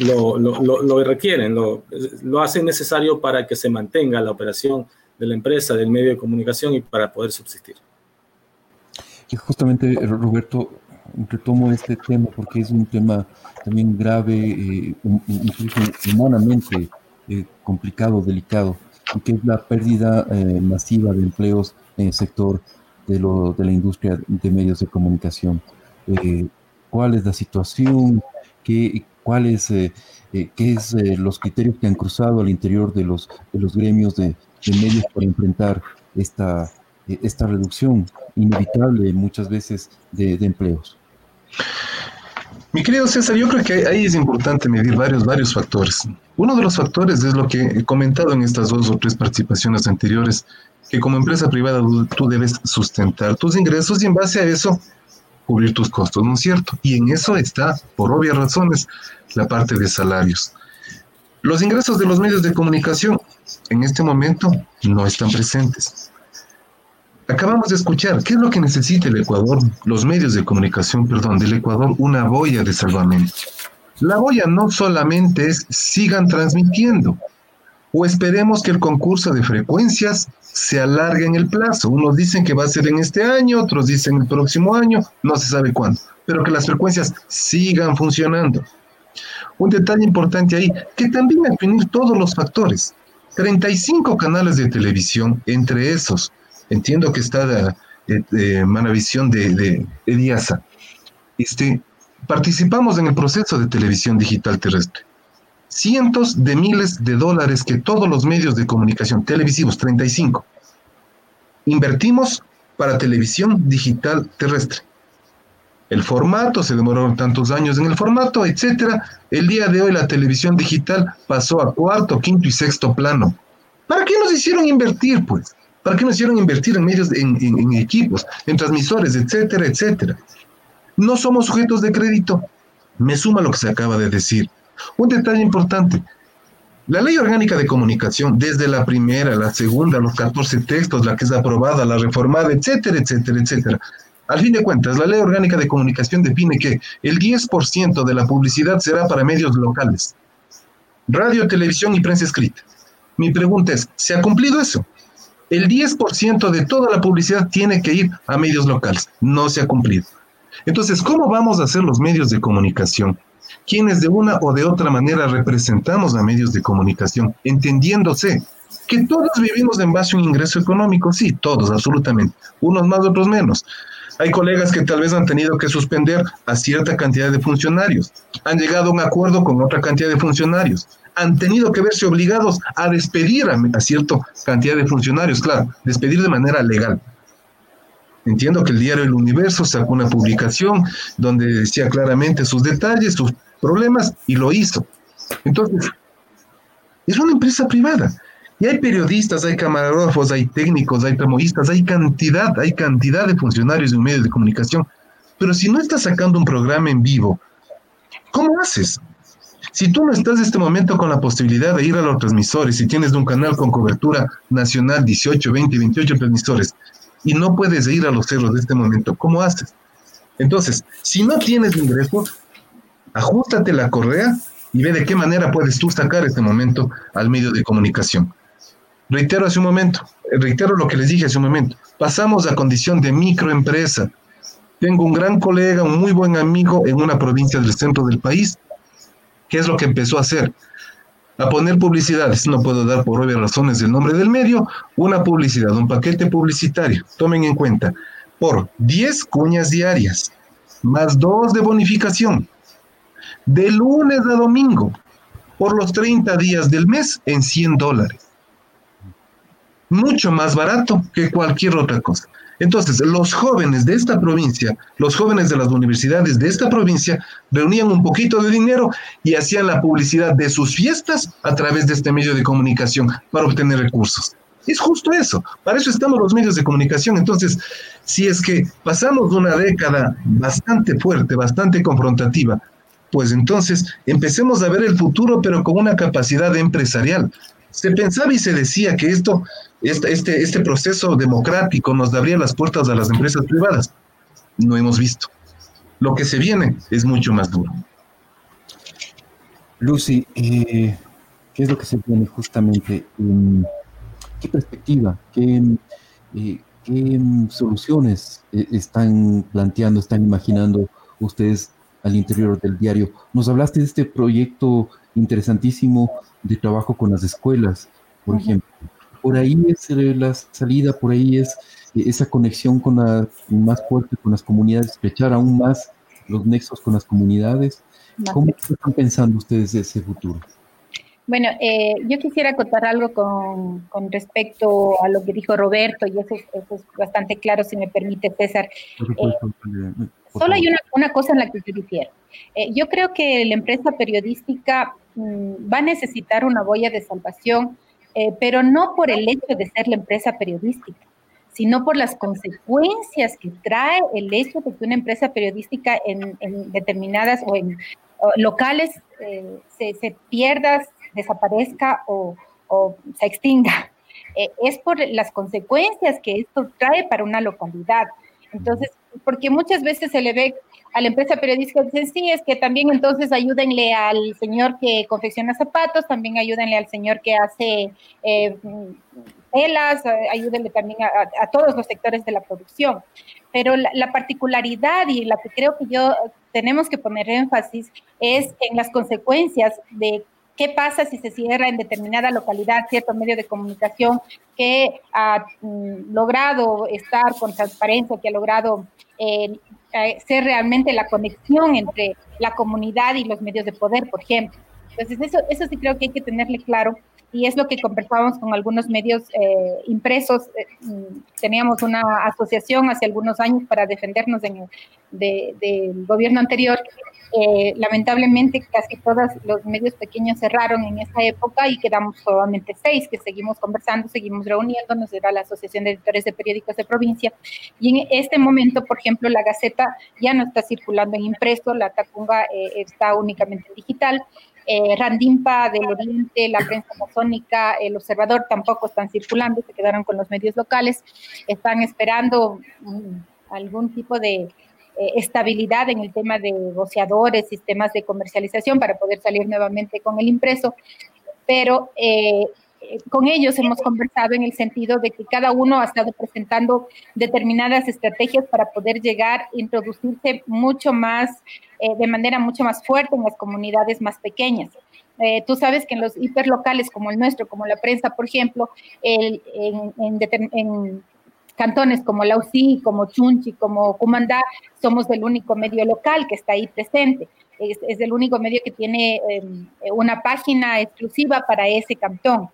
lo, lo, lo, requieren, lo, lo hacen necesario para que se mantenga la operación de la empresa, del medio de comunicación y para poder subsistir. Justamente, Roberto, retomo este tema porque es un tema también grave, eh, incluso humanamente complicado, delicado que es la pérdida eh, masiva de empleos en el sector de, lo, de la industria de medios de comunicación. Eh, ¿Cuál es la situación? ¿Qué, cuáles eh, qué es los criterios que han cruzado al interior de los, de los gremios de, medios para enfrentar esta, esta reducción inevitable muchas veces de, de empleos? Mi querido César, yo creo que ahí es importante medir varios, varios factores. Uno de los factores es lo que he comentado en estas dos o tres participaciones anteriores, que como empresa privada tú debes sustentar tus ingresos y en base a eso cubrir tus costos, ¿no es cierto? Y en eso está, por obvias razones, la parte de salarios. Los ingresos de los medios de comunicación en este momento no están presentes. Acabamos de escuchar, ¿qué es lo que necesita el Ecuador, los medios de comunicación, perdón, del Ecuador? Una boya de salvamento. La boya no solamente es sigan transmitiendo, o esperemos que el concurso de frecuencias se alargue en el plazo. Unos dicen que va a ser en este año, otros dicen el próximo año, no se sabe cuándo, pero que las frecuencias sigan funcionando. Un detalle importante ahí, que también definir todos los factores. 35 canales de televisión, entre esos entiendo que está de, de, Manavisión de, de, Este, participamos en el proceso de televisión digital terrestre. Cientos de miles de dólares que todos los medios de comunicación televisivos, 35, invertimos para televisión digital terrestre. el formato, se demoraron tantos años en el formato, etcétera. El día de hoy la televisión digital pasó a cuarto, quinto y sexto plano. ¿Para qué nos hicieron invertir, pues? ¿Para qué nos hicieron invertir en medios, en, equipos, en transmisores, etcétera, etcétera? No somos sujetos de crédito. Me suma lo que se acaba de decir. Un detalle importante. La ley orgánica de comunicación, desde la primera, la segunda, los 14 textos, la que es aprobada, la reformada, etcétera, etcétera, etcétera, al fin de cuentas, la Ley Orgánica de Comunicación define que el 10% de la publicidad será para medios locales, radio, televisión y prensa escrita. Mi pregunta es, ¿se ha cumplido eso? El 10% de toda la publicidad tiene que ir a medios locales. No se ha cumplido. Entonces, ¿cómo vamos a hacer los medios de comunicación? Quienes de una o de otra manera representamos a medios de comunicación, entendiéndose que todos vivimos en base a un ingreso económico, sí, todos, absolutamente, unos más, otros menos. Hay colegas que tal vez han tenido que suspender a cierta cantidad de funcionarios, han llegado a un acuerdo con otra cantidad de funcionarios, han tenido que verse obligados a despedir a, cierta cantidad de funcionarios, claro, despedir de manera legal. Entiendo que el diario El Universo sacó una publicación donde decía claramente sus detalles, sus problemas, y lo hizo. Entonces, es una empresa privada. Y hay periodistas, hay camarógrafos, hay técnicos, hay tramoyistas, hay cantidad, hay cantidad de funcionarios de un medio de comunicación. Pero si no estás sacando un programa en vivo, ¿cómo haces? Si tú no estás en este momento con la posibilidad de ir a los transmisores, si tienes un canal con cobertura nacional 18, 20, 28 transmisores, y no puedes ir a los cerros de este momento, ¿cómo haces? Entonces, si no tienes ingresos, ajustate la correa y ve de qué manera puedes tú sacar este momento al medio de comunicación. Reitero hace un momento, reitero lo que les dije hace un momento, pasamos a condición de microempresa. Tengo un gran colega, un muy buen amigo en una provincia del centro del país, ¿qué es lo que empezó a hacer? A poner publicidades, no puedo dar por obvias razones el nombre del medio, una publicidad, un paquete publicitario, tomen en cuenta, por 10 cuñas diarias, más 2 de bonificación, de lunes a domingo, por los 30 días del mes en 100 dólares mucho más barato que cualquier otra cosa. Entonces, los jóvenes de esta provincia, los jóvenes de las universidades de esta provincia, reunían un poquito de dinero y hacían la publicidad de sus fiestas a través de este medio de comunicación para obtener recursos. Es justo eso, para eso estamos los medios de comunicación. Entonces, si es que pasamos una década bastante fuerte, bastante confrontativa, pues entonces empecemos a ver el futuro, pero con una capacidad empresarial. Se pensaba y se decía que esto este, este, proceso democrático nos abría las puertas a las empresas privadas. No hemos visto. Lo que se viene es mucho más duro. Lucy, eh, ¿qué es lo que se viene justamente? ¿Qué perspectiva? ¿Qué, eh, soluciones eh, están planteando, están imaginando ustedes al interior del diario? Nos hablaste de este proyecto interesantísimo de trabajo con las escuelas, por ejemplo por ahí es eh, la salida, por ahí es eh, esa conexión con la, más fuerte con las comunidades, estrechar aún más los nexos con las comunidades. ¿Cómo están pensando ustedes ese futuro? Bueno, eh, yo quisiera contar algo con, con, respecto a lo que dijo Roberto, y eso, es bastante claro, si me permite, César. solo hay una, una, cosa en la que yo difiero. yo creo que la empresa periodística mm, va a necesitar una boya de salvación eh, pero no por el hecho de ser la empresa periodística, sino por las consecuencias que trae el hecho de que una empresa periodística en, determinadas o en locales eh, se, pierda, desaparezca o, se extinga. Eh, es por las consecuencias que esto trae para una localidad. Entonces, porque muchas veces se le ve a la empresa periodística, dicen, sí, es que también entonces ayúdenle al señor que confecciona zapatos, también ayúdenle al señor que hace eh, telas, ayúdenle también a, todos los sectores de la producción. Pero la, particularidad y la que creo que yo tenemos que poner énfasis es en las consecuencias de qué pasa si se cierra en determinada localidad cierto medio de comunicación que ha mm, logrado estar con transparencia, que ha logrado eh, eh, ser realmente la conexión entre la comunidad y los medios de poder, por ejemplo. Entonces, eso, eso sí creo que hay que tenerle claro y es lo que conversábamos con algunos medios eh, impresos. Eh, mm, teníamos una asociación hace algunos años para defendernos del gobierno anterior. Eh, lamentablemente casi todos los medios pequeños cerraron en esa época y quedamos solamente seis que seguimos conversando, seguimos reuniéndonos, era la Asociación de Editores de Periódicos de Provincia. Y en este momento, por ejemplo, la Gaceta ya no está circulando en impreso, la Tacunga está únicamente en digital eh, Randimpa del Oriente, la prensa amazónica, el observador tampoco están circulando, se quedaron con los medios locales, están esperando mm, algún tipo de eh, estabilidad en el tema de negociadores, sistemas de comercialización para poder salir nuevamente con el impreso, pero eh, con ellos hemos conversado en el sentido de que cada uno ha estado presentando determinadas estrategias para poder llegar, introducirse mucho más, eh, de manera mucho más fuerte en las comunidades más pequeñas. Eh, tú sabes que en los hiperlocales como el nuestro, como la prensa, por ejemplo, en, cantones como Lausí, como Chunchi, como Cumandá, somos el único medio local que está ahí presente. Es, el único medio que tiene em, una página exclusiva para ese cantón.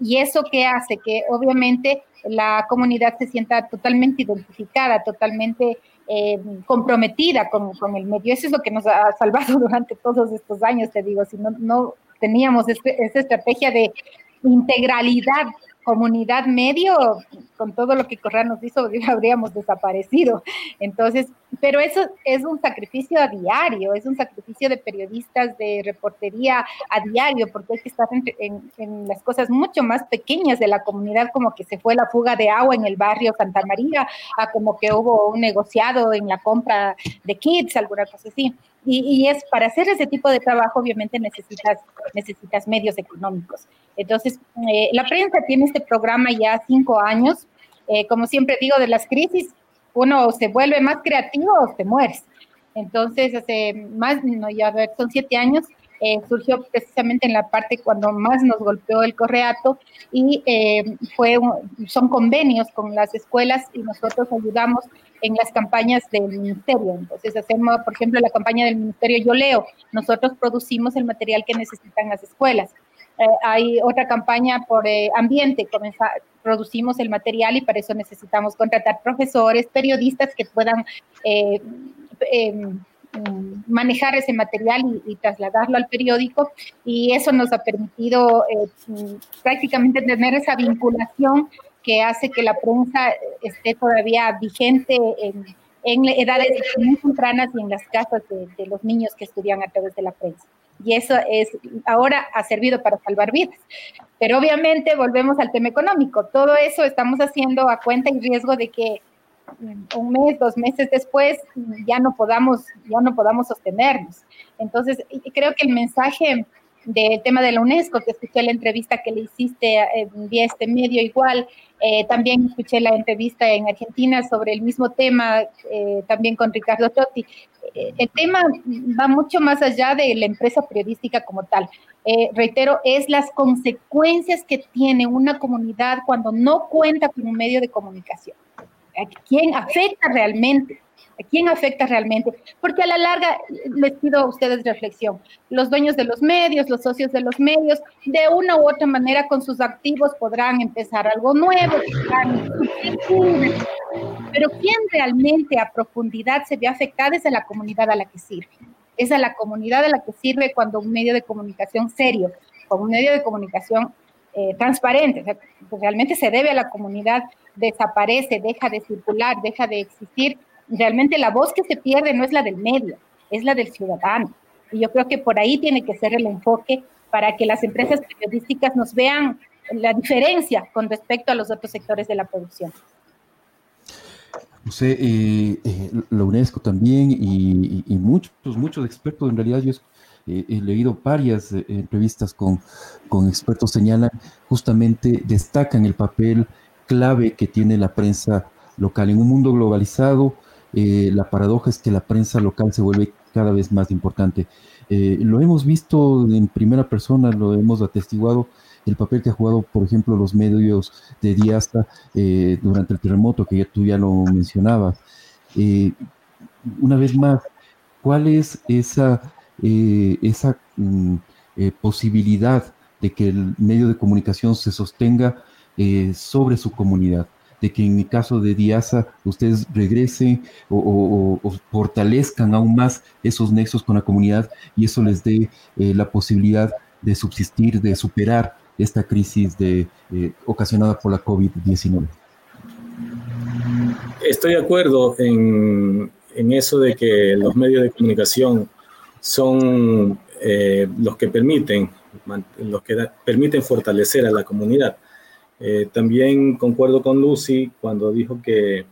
¿Y eso qué hace? Que obviamente la comunidad se sienta totalmente identificada, totalmente eh, comprometida con, con, el medio. Eso es lo que nos ha salvado durante todos estos años, te digo, si no, no teníamos este, esta estrategia de integralidad comunidad medio, con todo lo que Correa nos hizo, habríamos desaparecido. Entonces, pero eso es un sacrificio a diario, es un sacrificio de periodistas, de reportería a diario, porque hay que estar en, las cosas mucho más pequeñas de la comunidad, como que se fue la fuga de agua en el barrio Santa María, a como que hubo un negociado en la compra de kits, alguna cosa así. Y, es para hacer ese tipo de trabajo, obviamente necesitas, necesitas medios económicos. Entonces, eh, la prensa tiene este programa ya cinco años. Eh, como siempre digo, de las crisis, uno se vuelve más creativo o se mueres. Entonces, hace más, no, ya a ver, son siete años, eh, surgió precisamente en la parte cuando más nos golpeó el correato y fue son convenios con las escuelas y nosotros ayudamos en las campañas del ministerio. Entonces hacemos, por ejemplo, la campaña del ministerio Yo Leo. Nosotros producimos el material que necesitan las escuelas. Eh, hay otra campaña por eh, ambiente, producimos el material y para eso necesitamos contratar profesores, periodistas que puedan eh, em, manejar ese material y, trasladarlo al periódico y eso nos ha permitido prácticamente tener esa vinculación que hace que la prensa esté todavía vigente en, edades muy tempranas y en las casas de, los niños que estudian a través de la prensa. Y eso es, ahora ha servido para salvar vidas. Pero obviamente volvemos al tema económico. Todo eso estamos haciendo a cuenta y riesgo de que un mes, dos meses después ya no podamos, ya no podamos sostenernos. Entonces, creo que el mensaje del tema de la UNESCO, que escuché la entrevista que le hiciste eh, vía este medio igual, eh, también escuché la entrevista en Argentina sobre el mismo tema, eh, también con Ricardo Totti. el tema va mucho más allá de la empresa periodística como tal. reitero, es las consecuencias que tiene una comunidad cuando no cuenta con un medio de comunicación. ¿A quién afecta realmente? ¿A quién afecta realmente? Porque a la larga, les pido a ustedes reflexión, los dueños de los medios, los socios de los medios, de una u otra manera con sus activos podrán empezar algo nuevo, pero ¿quién realmente a profundidad se ve afectada es a la comunidad a la que sirve. Es a la comunidad a la que sirve cuando un medio de comunicación serio, como un medio de comunicación eh, transparente, realmente se debe a la comunidad, desaparece, deja de circular, deja de existir realmente la voz que se pierde no es la del medio, es la del ciudadano. Y yo creo que por ahí tiene que ser el enfoque para que las empresas periodísticas nos vean la diferencia con respecto a los otros sectores de la producción. Eh, la UNESCO también y, muchos, muchos expertos, en realidad yo he leído varias eh, entrevistas con, con expertos, señalan justamente, destacan el papel clave que tiene la prensa local en un mundo globalizado, eh, la paradoja es que la prensa local se vuelve cada vez más importante. Eh, lo hemos visto en primera persona, lo hemos atestiguado, el papel que ha jugado, por ejemplo, los medios de Diasta durante el terremoto, que tú ya lo mencionabas. una vez más, ¿cuál es esa, esa mm, posibilidad de que el medio de comunicación se sostenga eh, sobre su comunidad, de que en el caso de Diasa ustedes regresen o, fortalezcan aún más esos nexos con la comunidad y eso les dé eh, la posibilidad de subsistir, de superar esta crisis de, eh, ocasionada por la COVID-19. Estoy de acuerdo en, en, eso de que los medios de comunicación son los que permiten los que permiten fortalecer a la comunidad. Eh, también concuerdo con Lucy cuando dijo que eh,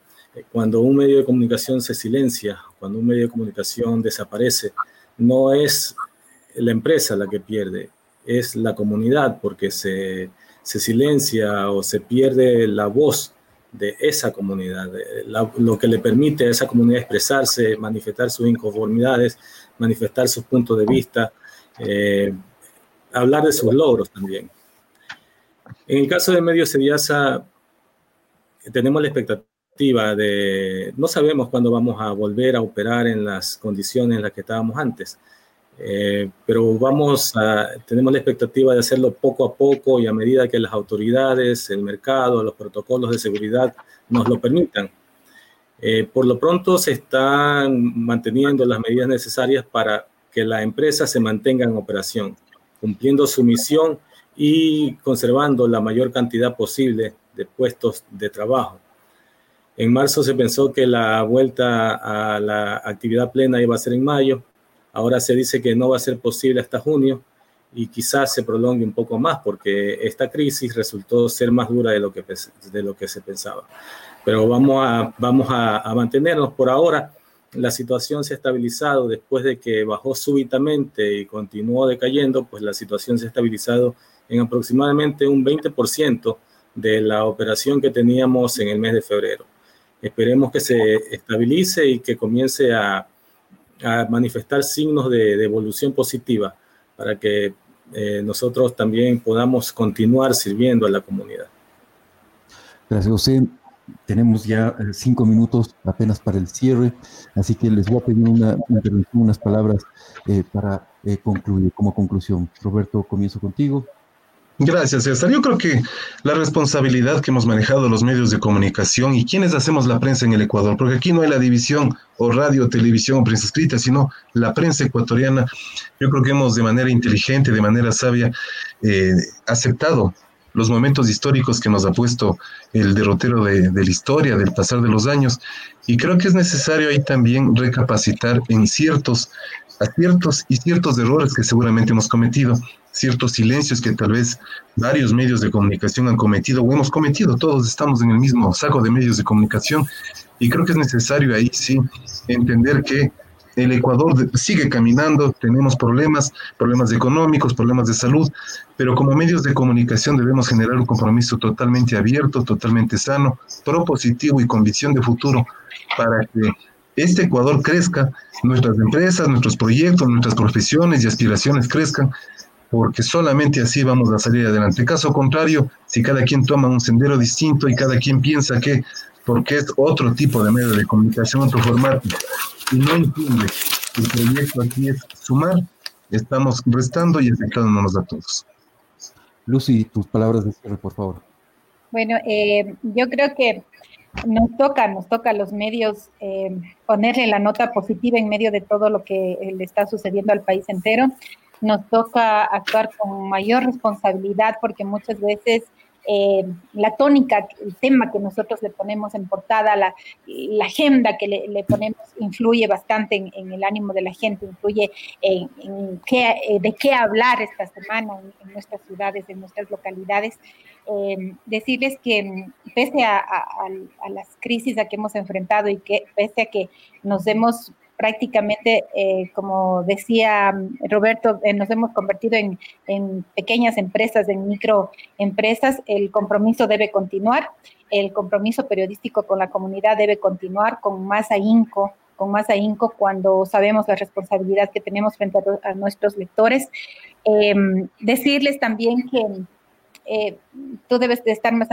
cuando un medio de comunicación se silencia, cuando un medio de comunicación desaparece, no es la empresa la que pierde, es la comunidad porque se, se silencia o se pierde la voz de esa comunidad, lo que le permite a esa comunidad expresarse, manifestar sus inconformidades, manifestar sus puntos de vista, eh, hablar de sus logros también. En el caso de Medio Sediasa, tenemos la expectativa de, no sabemos cuándo vamos a volver a operar en las condiciones en las que estábamos antes, eh, pero vamos a, tenemos la expectativa de hacerlo poco a poco y a medida que las autoridades, el mercado, los protocolos de seguridad nos lo permitan. Eh, por lo pronto se están manteniendo las medidas necesarias para que la empresa se mantenga en operación cumpliendo su misión y conservando la mayor cantidad posible de puestos de trabajo. En marzo se pensó que la vuelta a la actividad plena iba a ser en mayo, ahora se dice que no va a ser posible hasta junio y quizás se prolongue un poco más porque esta crisis resultó ser más dura de lo que, de lo que se pensaba. Pero vamos a, vamos a, a mantenernos por ahora la situación se ha estabilizado después de que bajó súbitamente y continuó decayendo, pues la situación se ha estabilizado en aproximadamente un 20% de la operación que teníamos en el mes de febrero. Esperemos que se estabilice y que comience a, manifestar signos de, evolución positiva para que eh, nosotros también podamos continuar sirviendo a la comunidad. Gracias, José tenemos ya eh, cinco minutos apenas para el cierre, así que les voy a pedir una, unas palabras eh, para eh, concluir, como conclusión. Roberto, comienzo contigo. Gracias, César. Yo creo que la responsabilidad que hemos manejado los medios de comunicación y quienes hacemos la prensa en el Ecuador, porque aquí no hay la división o radio, televisión o prensa escrita, sino la prensa ecuatoriana, yo creo que hemos de manera inteligente, de manera sabia, aceptado los momentos históricos que nos ha puesto el derrotero de, la historia, del pasar de los años. Y creo que es necesario ahí también recapacitar en ciertos aciertos y ciertos errores que seguramente hemos cometido, ciertos silencios que tal vez varios medios de comunicación han cometido o hemos cometido, todos estamos en el mismo saco de medios de comunicación y creo que es necesario ahí sí entender que el Ecuador sigue caminando, tenemos problemas, problemas económicos, problemas de salud, pero como medios de comunicación debemos generar un compromiso totalmente abierto, totalmente sano, propositivo y con visión de futuro para que este Ecuador crezca, nuestras empresas, nuestros proyectos, nuestras profesiones y aspiraciones crezcan, porque solamente así vamos a salir adelante. Caso contrario, si cada quien toma un sendero distinto y cada quien piensa que porque es otro tipo de medio de comunicación, otro formato, y no entiende el proyecto aquí es sumar, estamos restando y afectándonos a todos. Lucy, tus palabras de cierre, por favor. Bueno, eh, yo creo que nos toca, nos toca a los medios eh, ponerle la nota positiva en medio de todo lo que le está sucediendo al país entero. Nos toca actuar con mayor responsabilidad porque muchas veces eh, la tónica, el tema que nosotros le ponemos en portada, la, la agenda que le, ponemos influye bastante en, el ánimo de la gente, influye en, qué, eh, de qué hablar esta semana en, nuestras ciudades, en nuestras localidades. Eh, decirles que mm, pese a, a, las crisis a que hemos enfrentado y que pese a que nos hemos prácticamente, eh, como decía Roberto, eh, nos hemos convertido en, pequeñas empresas, en microempresas. El compromiso debe continuar, el compromiso periodístico con la comunidad debe continuar con más ahínco con más ahínco cuando sabemos la responsabilidad que tenemos frente a, nuestros lectores. Em, decirles también que eh, tú debes de estar más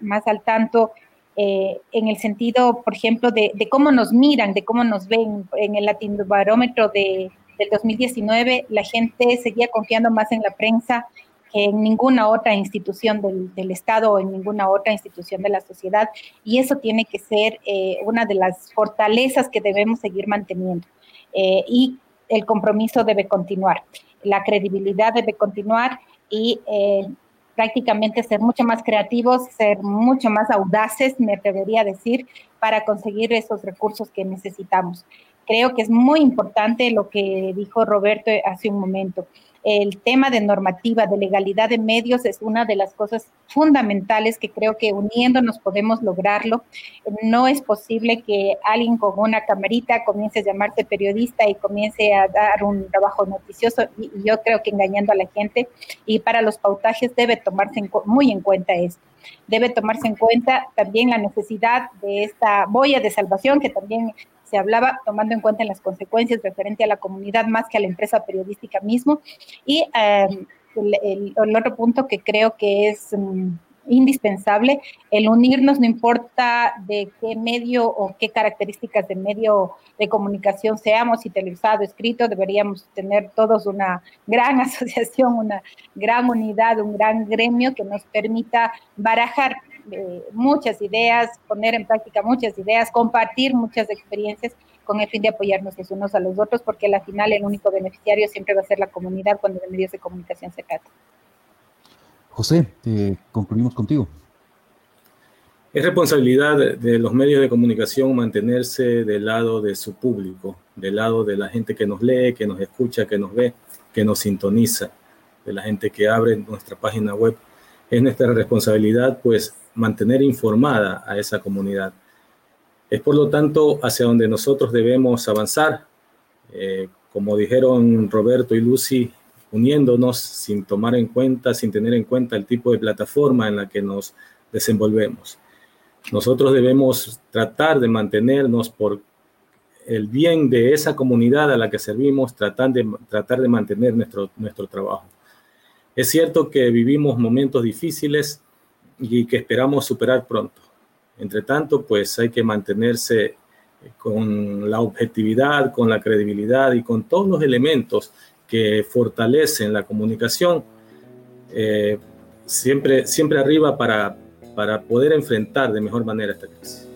más al tanto eh, en el sentido, por ejemplo, de, cómo nos miran, de cómo nos ven. En el latinobarómetro de, del 2019, la gente seguía confiando más en la prensa en ninguna otra institución del, Estado o en ninguna otra institución de la sociedad. Y eso tiene que ser eh, una de las fortalezas que debemos seguir manteniendo. Eh, y el compromiso debe continuar, la credibilidad debe continuar y eh, prácticamente ser mucho más creativos, ser mucho más audaces, me atrevería a decir, para conseguir esos recursos que necesitamos. Creo que es muy importante lo que dijo Roberto hace un momento el tema de normativa, de legalidad de medios es una de las cosas fundamentales que creo que uniéndonos podemos lograrlo. No es posible que alguien con una camarita comience a llamarse periodista y comience a dar un trabajo noticioso y, yo creo que engañando a la gente y para los pautajes debe tomarse muy en cuenta esto. Debe tomarse en cuenta también la necesidad de esta boya de salvación que también se hablaba tomando en cuenta las consecuencias referente a la comunidad más que a la empresa periodística mismo. Y em, el, otro punto que creo que es mm, indispensable, el unirnos, no importa de qué medio o qué características de medio de comunicación seamos, si televisado, escrito, deberíamos tener todos una gran asociación, una gran unidad, un gran gremio que nos permita barajar muchas ideas, poner en práctica muchas ideas, compartir muchas experiencias con el fin de apoyarnos los unos a los otros, porque al final el único beneficiario siempre va a ser la comunidad cuando de medios de comunicación se trata. José, concluimos contigo. Es responsabilidad de los medios de comunicación mantenerse del lado de su público, del lado de la gente que nos lee, que nos escucha, que nos ve, que nos sintoniza, de la gente que abre nuestra página web. Es nuestra responsabilidad, pues, mantener informada a esa comunidad. Es por lo tanto hacia donde nosotros debemos avanzar, eh, como dijeron Roberto y Lucy, uniéndonos sin tomar en cuenta, sin tener en cuenta el tipo de plataforma en la que nos desenvolvemos. Nosotros debemos tratar de mantenernos por el bien de esa comunidad a la que servimos, tratar de, tratar de mantener nuestro, nuestro trabajo. Es cierto que vivimos momentos difíciles, y que esperamos superar pronto. Entre tanto, pues hay que mantenerse con la objetividad, con la credibilidad y con todos los elementos que fortalecen la comunicación, eh, siempre, siempre arriba para, para poder enfrentar de mejor manera esta crisis.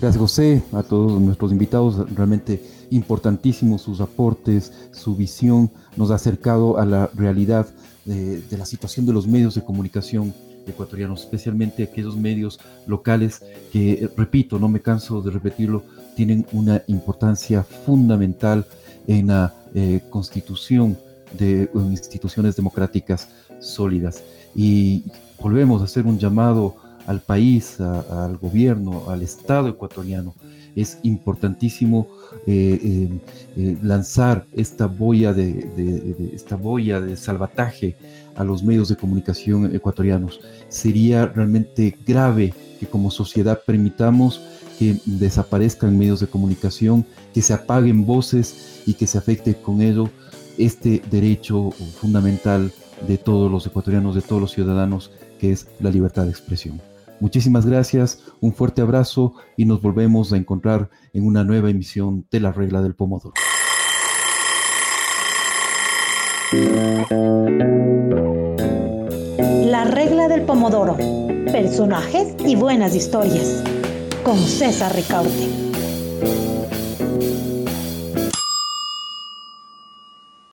Gracias José, a todos nuestros invitados, realmente importantísimos sus aportes, su visión, nos ha acercado a la realidad de, de la situación de los medios de comunicación ecuatorianos, especialmente aquellos medios locales que, repito, no me canso de repetirlo, tienen una importancia fundamental en la eh, constitución de instituciones democráticas sólidas. Y volvemos a hacer un llamado al país, al gobierno, al Estado ecuatoriano. Es importantísimo eh, eh, lanzar esta boya de, esta boya de salvataje a los medios de comunicación ecuatorianos. Sería realmente grave que como sociedad permitamos que desaparezcan medios de comunicación, que se apaguen voces y que se afecte con ello este derecho fundamental de todos los ecuatorianos, de todos los ciudadanos, que es la libertad de expresión. Muchísimas gracias, un fuerte abrazo y nos volvemos a encontrar en una nueva emisión de La Regla del Pomodoro. La regla del pomodoro. Personajes y buenas historias. Con César Ricaurte.